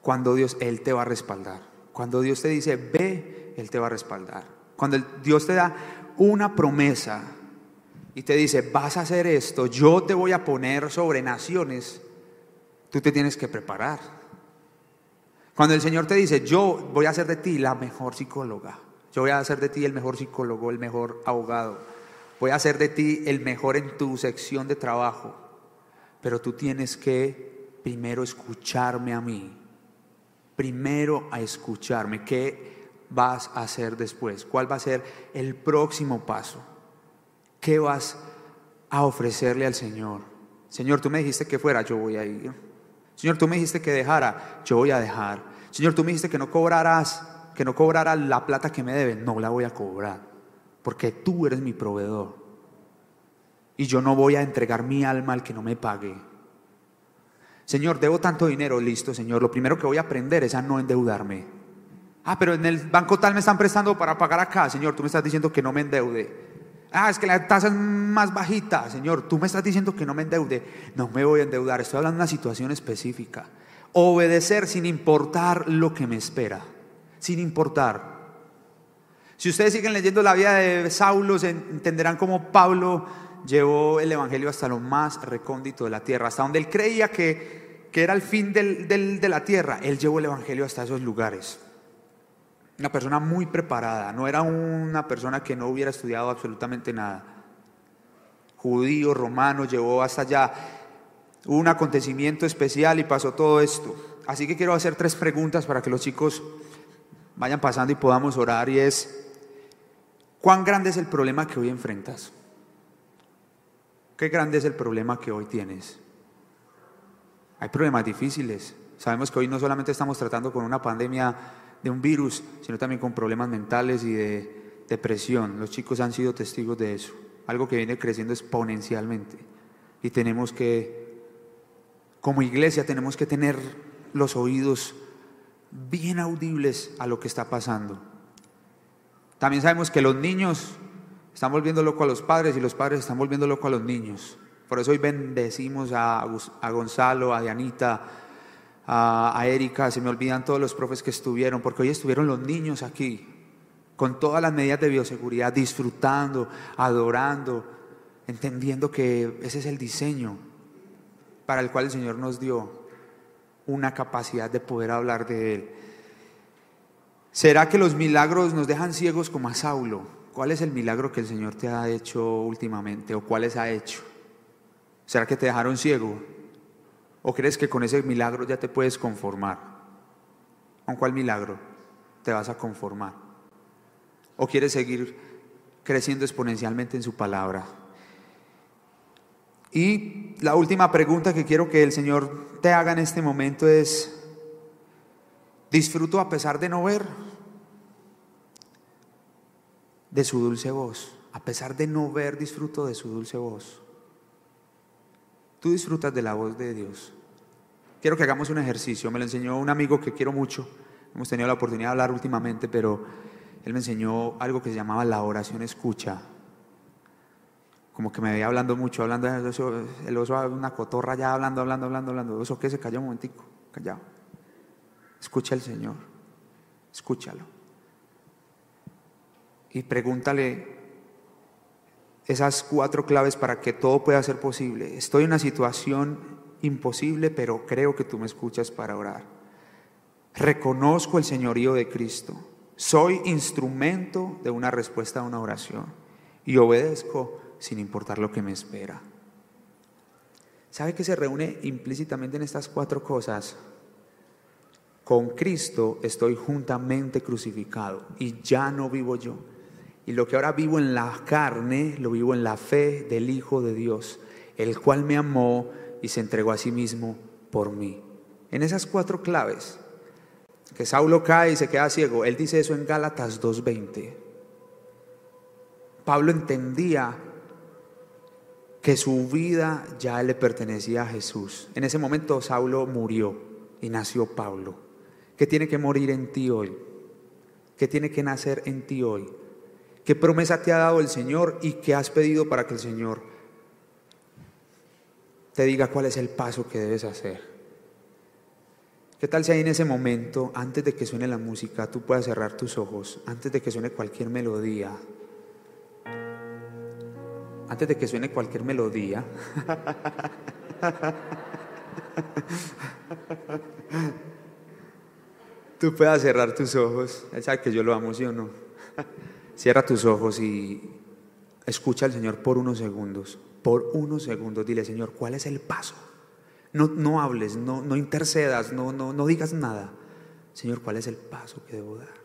cuando Dios, Él te va a respaldar. Cuando Dios te dice, ve, Él te va a respaldar. Cuando Dios te da una promesa y te dice, vas a hacer esto, yo te voy a poner sobre naciones, tú te tienes que preparar. Cuando el Señor te dice, yo voy a hacer de ti la mejor psicóloga, yo voy a hacer de ti el mejor psicólogo, el mejor abogado, voy a hacer de ti el mejor en tu sección de trabajo, pero tú tienes que primero escucharme a mí, primero a escucharme, ¿qué vas a hacer después? ¿Cuál va a ser el próximo paso? ¿Qué vas a ofrecerle al Señor? Señor, tú me dijiste que fuera, yo voy a ir. Señor, tú me dijiste que dejara, yo voy a dejar. Señor, tú me dijiste que no cobrarás, que no cobrara la plata que me deben, no la voy a cobrar, porque tú eres mi proveedor. Y yo no voy a entregar mi alma al que no me pague. Señor, debo tanto dinero, listo, Señor. Lo primero que voy a aprender es a no endeudarme. Ah, pero en el banco tal me están prestando para pagar acá, Señor. Tú me estás diciendo que no me endeude. Ah, es que la tasa es más bajita, Señor. Tú me estás diciendo que no me endeude. No me voy a endeudar. Estoy hablando de una situación específica. Obedecer sin importar lo que me espera. Sin importar. Si ustedes siguen leyendo la vida de Saulo, entenderán cómo Pablo llevó el Evangelio hasta lo más recóndito de la tierra, hasta donde él creía que, que era el fin de la tierra. Él llevó el Evangelio hasta esos lugares una persona muy preparada, no era una persona que no hubiera estudiado absolutamente nada. Judío, romano, llevó hasta allá un acontecimiento especial y pasó todo esto. Así que quiero hacer tres preguntas para que los chicos vayan pasando y podamos orar y es, ¿cuán grande es el problema que hoy enfrentas? ¿Qué grande es el problema que hoy tienes? Hay problemas difíciles. Sabemos que hoy no solamente estamos tratando con una pandemia de un virus, sino también con problemas mentales y de depresión. Los chicos han sido testigos de eso, algo que viene creciendo exponencialmente. Y tenemos que, como iglesia, tenemos que tener los oídos bien audibles a lo que está pasando. También sabemos que los niños están volviendo loco a los padres y los padres están volviendo loco a los niños. Por eso hoy bendecimos a, a Gonzalo, a Dianita, a, Erika, se me olvidan todos los profes que estuvieron, porque hoy estuvieron los niños aquí, con todas las medidas de bioseguridad, disfrutando, adorando, entendiendo que ese es el diseño para el cual el Señor nos dio una capacidad de poder hablar de Él. ¿Será que los milagros nos dejan ciegos como a Saulo? ¿Cuál es el milagro que el Señor te ha hecho últimamente o cuáles ha hecho? ¿Será que te dejaron ciego? ¿O crees que con ese milagro ya te puedes conformar? ¿Con cuál milagro te vas a conformar? ¿O quieres seguir creciendo exponencialmente en su palabra? Y la última pregunta que quiero que el Señor te haga en este momento es, ¿disfruto a pesar de no ver? De su dulce voz. A pesar de no ver, disfruto de su dulce voz. Tú disfrutas de la voz de Dios. Quiero que hagamos un ejercicio. Me lo enseñó un amigo que quiero mucho. Hemos tenido la oportunidad de hablar últimamente, pero él me enseñó algo que se llamaba la oración escucha. Como que me veía hablando mucho, hablando de eso, el oso, una cotorra ya hablando, hablando, hablando, hablando. ¿Eso qué? Se calló un momentico, callado. Escucha al Señor. Escúchalo. Y pregúntale esas cuatro claves para que todo pueda ser posible. Estoy en una situación imposible, pero creo que tú me escuchas para orar. Reconozco el señorío de Cristo. Soy instrumento de una respuesta a una oración y obedezco sin importar lo que me espera. ¿Sabe que se reúne implícitamente en estas cuatro cosas? Con Cristo estoy juntamente crucificado y ya no vivo yo. Y lo que ahora vivo en la carne, lo vivo en la fe del Hijo de Dios, el cual me amó y se entregó a sí mismo por mí. En esas cuatro claves, que Saulo cae y se queda ciego, él dice eso en Gálatas 2.20. Pablo entendía que su vida ya le pertenecía a Jesús. En ese momento Saulo murió y nació Pablo. ¿Qué tiene que morir en ti hoy? ¿Qué tiene que nacer en ti hoy? ¿Qué promesa te ha dado el Señor y qué has pedido para que el Señor te diga cuál es el paso que debes hacer? ¿Qué tal si ahí en ese momento, antes de que suene la música, tú puedas cerrar tus ojos, antes de que suene cualquier melodía, antes de que suene cualquier melodía, tú puedas cerrar tus ojos. Él sabe que yo lo amo, ¿sí o no? Cierra tus ojos y escucha al Señor por unos segundos. Por unos segundos, dile, Señor, ¿cuál es el paso? No, no hables, no, no intercedas, no, no, no digas nada. Señor, ¿cuál es el paso que debo dar?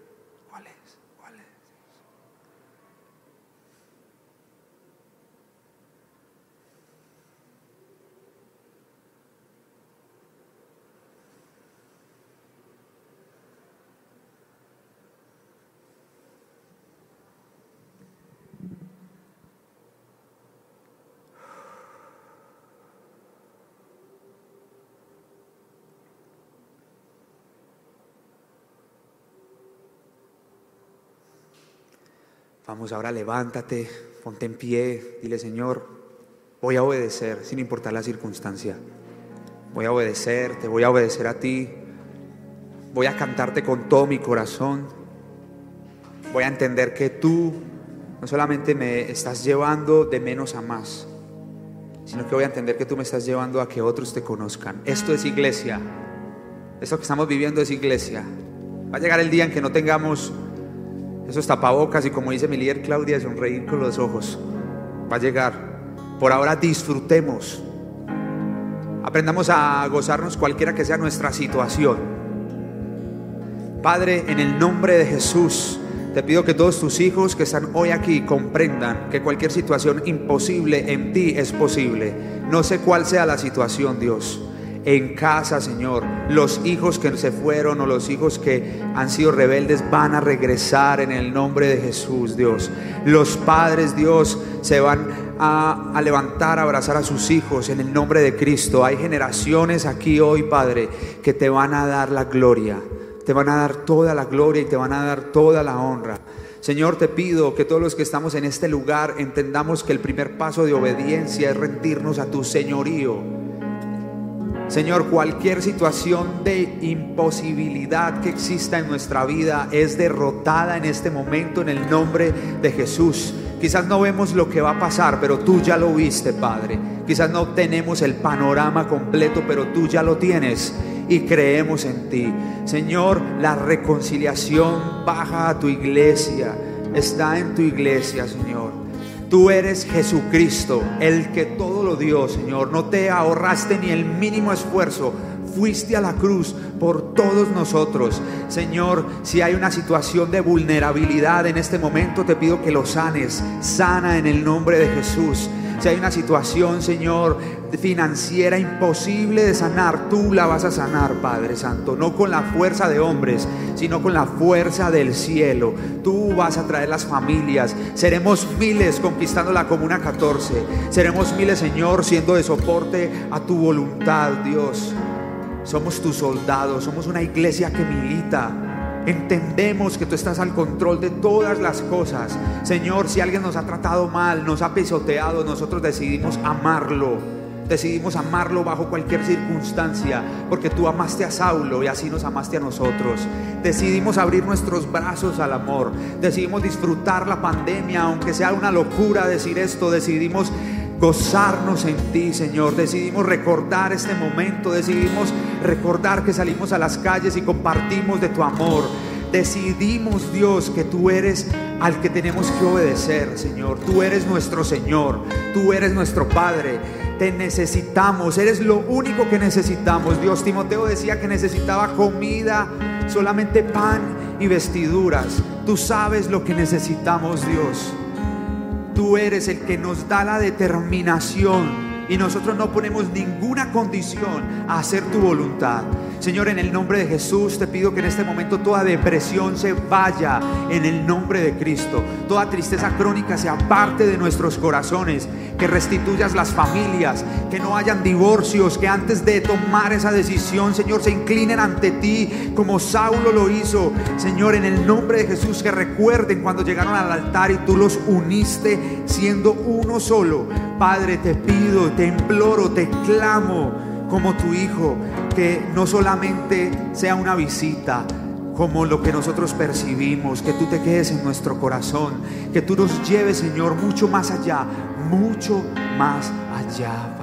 Vamos, ahora levántate, ponte en pie, dile Señor, voy a obedecer sin importar la circunstancia. Voy a obedecer, te voy a obedecer a ti. Voy a cantarte con todo mi corazón. Voy a entender que tú no solamente me estás llevando de menos a más, sino que voy a entender que tú me estás llevando a que otros te conozcan. Esto es iglesia. Esto que estamos viviendo es iglesia. Va a llegar el día en que no tengamos esos tapabocas y como dice mi líder Claudia, sonreír con los ojos. Va a llegar. Por ahora disfrutemos. Aprendamos a gozarnos cualquiera que sea nuestra situación. Padre, en el nombre de Jesús, te pido que todos tus hijos que están hoy aquí comprendan que cualquier situación imposible en ti es posible. No sé cuál sea la situación, Dios en casa, Señor. Los hijos que se fueron o los hijos que han sido rebeldes van a regresar en el nombre de Jesús, Dios. Los padres, Dios, se van a, levantar, a abrazar a sus hijos en el nombre de Cristo. Hay generaciones aquí hoy, Padre, que te van a dar la gloria. Te van a dar toda la gloria y te van a dar toda la honra. Señor, te pido que todos los que estamos en este lugar entendamos que el primer paso de obediencia es rendirnos a tu señorío Señor, cualquier situación de imposibilidad que exista en nuestra vida es derrotada en este momento en el nombre de Jesús. Quizás no vemos lo que va a pasar, pero tú ya lo viste, Padre. Quizás no tenemos el panorama completo, pero tú ya lo tienes y creemos en ti. Señor, la reconciliación baja a tu iglesia. Está en tu iglesia, Señor. Tú eres Jesucristo, el que todo lo dio, Señor. No te ahorraste ni el mínimo esfuerzo. Fuiste a la cruz por todos nosotros. Señor, si hay una situación de vulnerabilidad en este momento, te pido que lo sanes. Sana en el nombre de Jesús. Si hay una situación, Señor, financiera imposible de sanar, tú la vas a sanar, Padre Santo. No con la fuerza de hombres, sino con la fuerza del cielo. Tú vas a traer las familias. Seremos miles conquistando la Comuna 14. Seremos miles, Señor, siendo de soporte a tu voluntad, Dios. Somos tus soldados, somos una iglesia que milita Entendemos que tú estás al control de todas las cosas. Señor, si alguien nos ha tratado mal, nos ha pisoteado, nosotros decidimos amarlo. Decidimos amarlo bajo cualquier circunstancia, porque tú amaste a Saulo y así nos amaste a nosotros. Decidimos abrir nuestros brazos al amor. Decidimos disfrutar la pandemia, aunque sea una locura decir esto. Decidimos gozarnos en ti, Señor. Decidimos recordar este momento. Decidimos recordar que salimos a las calles y compartimos de tu amor. Decidimos, Dios, que tú eres al que tenemos que obedecer, Señor. Tú eres nuestro Señor. Tú eres nuestro Padre. Te necesitamos. Eres lo único que necesitamos. Dios, Timoteo decía que necesitaba comida, solamente pan y vestiduras. Tú sabes lo que necesitamos, Dios. Tú eres el que nos da la determinación y nosotros no ponemos ninguna condición a hacer tu voluntad. Señor, en el nombre de Jesús te pido que en este momento toda depresión se vaya en el nombre de Cristo. Toda tristeza crónica se aparte de nuestros corazones. Que restituyas las familias, que no hayan divorcios, que antes de tomar esa decisión, Señor, se inclinen ante ti como Saulo lo hizo. Señor, en el nombre de Jesús, que recuerden cuando llegaron al altar y tú los uniste siendo uno solo. Padre, te pido, te imploro, te clamo como tu Hijo, que no solamente sea una visita, como lo que nosotros percibimos, que tú te quedes en nuestro corazón, que tú nos lleves, Señor, mucho más allá, mucho más allá,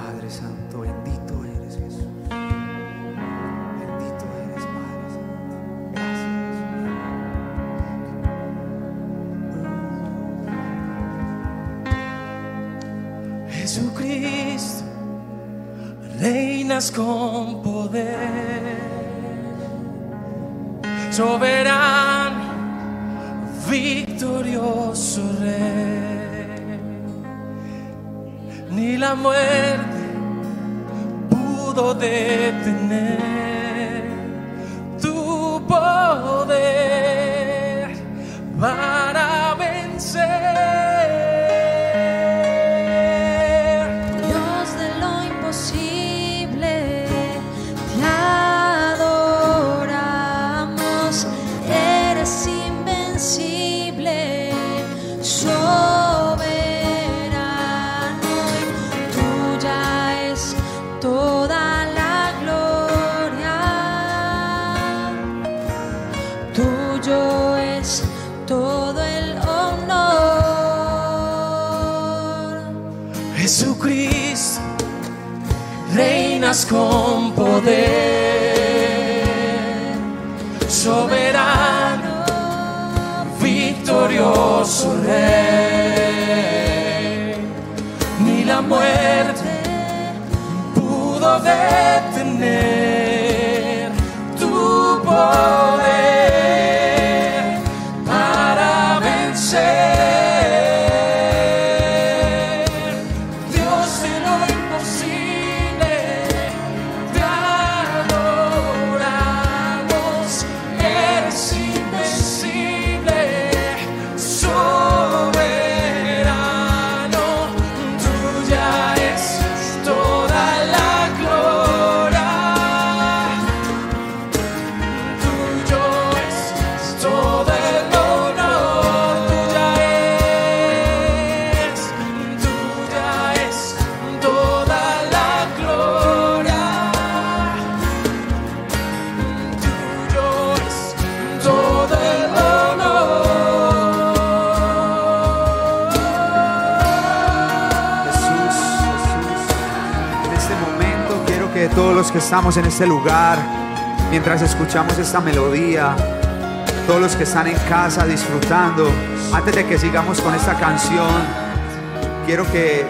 con poder, soberano, victorioso rey, ni la muerte pudo detener con poder, soberano, victorioso rey, ni la muerte pudo detener estamos en este lugar, mientras escuchamos esta melodía, todos los que están en casa disfrutando, antes de que sigamos con esta canción, quiero que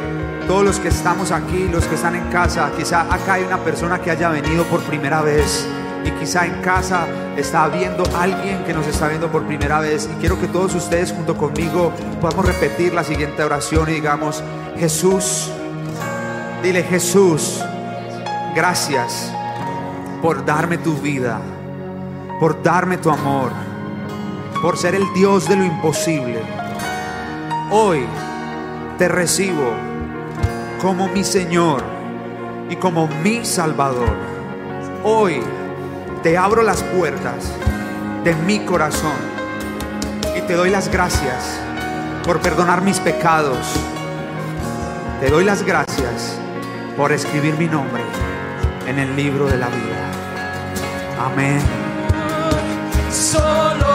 todos los que estamos aquí, los que están en casa, quizá acá hay una persona que haya venido por primera vez y quizá en casa está viendo alguien que nos está viendo por primera vez y quiero que todos ustedes junto conmigo podamos repetir la siguiente oración y digamos, Jesús, dile Jesús, gracias por darme tu vida, por darme tu amor, por ser el Dios de lo imposible. Hoy te recibo como mi Señor y como mi Salvador. Hoy te abro las puertas de mi corazón y te doy las gracias por perdonar mis pecados. Te doy las gracias por escribir mi nombre en el libro de la vida. Amén. Solo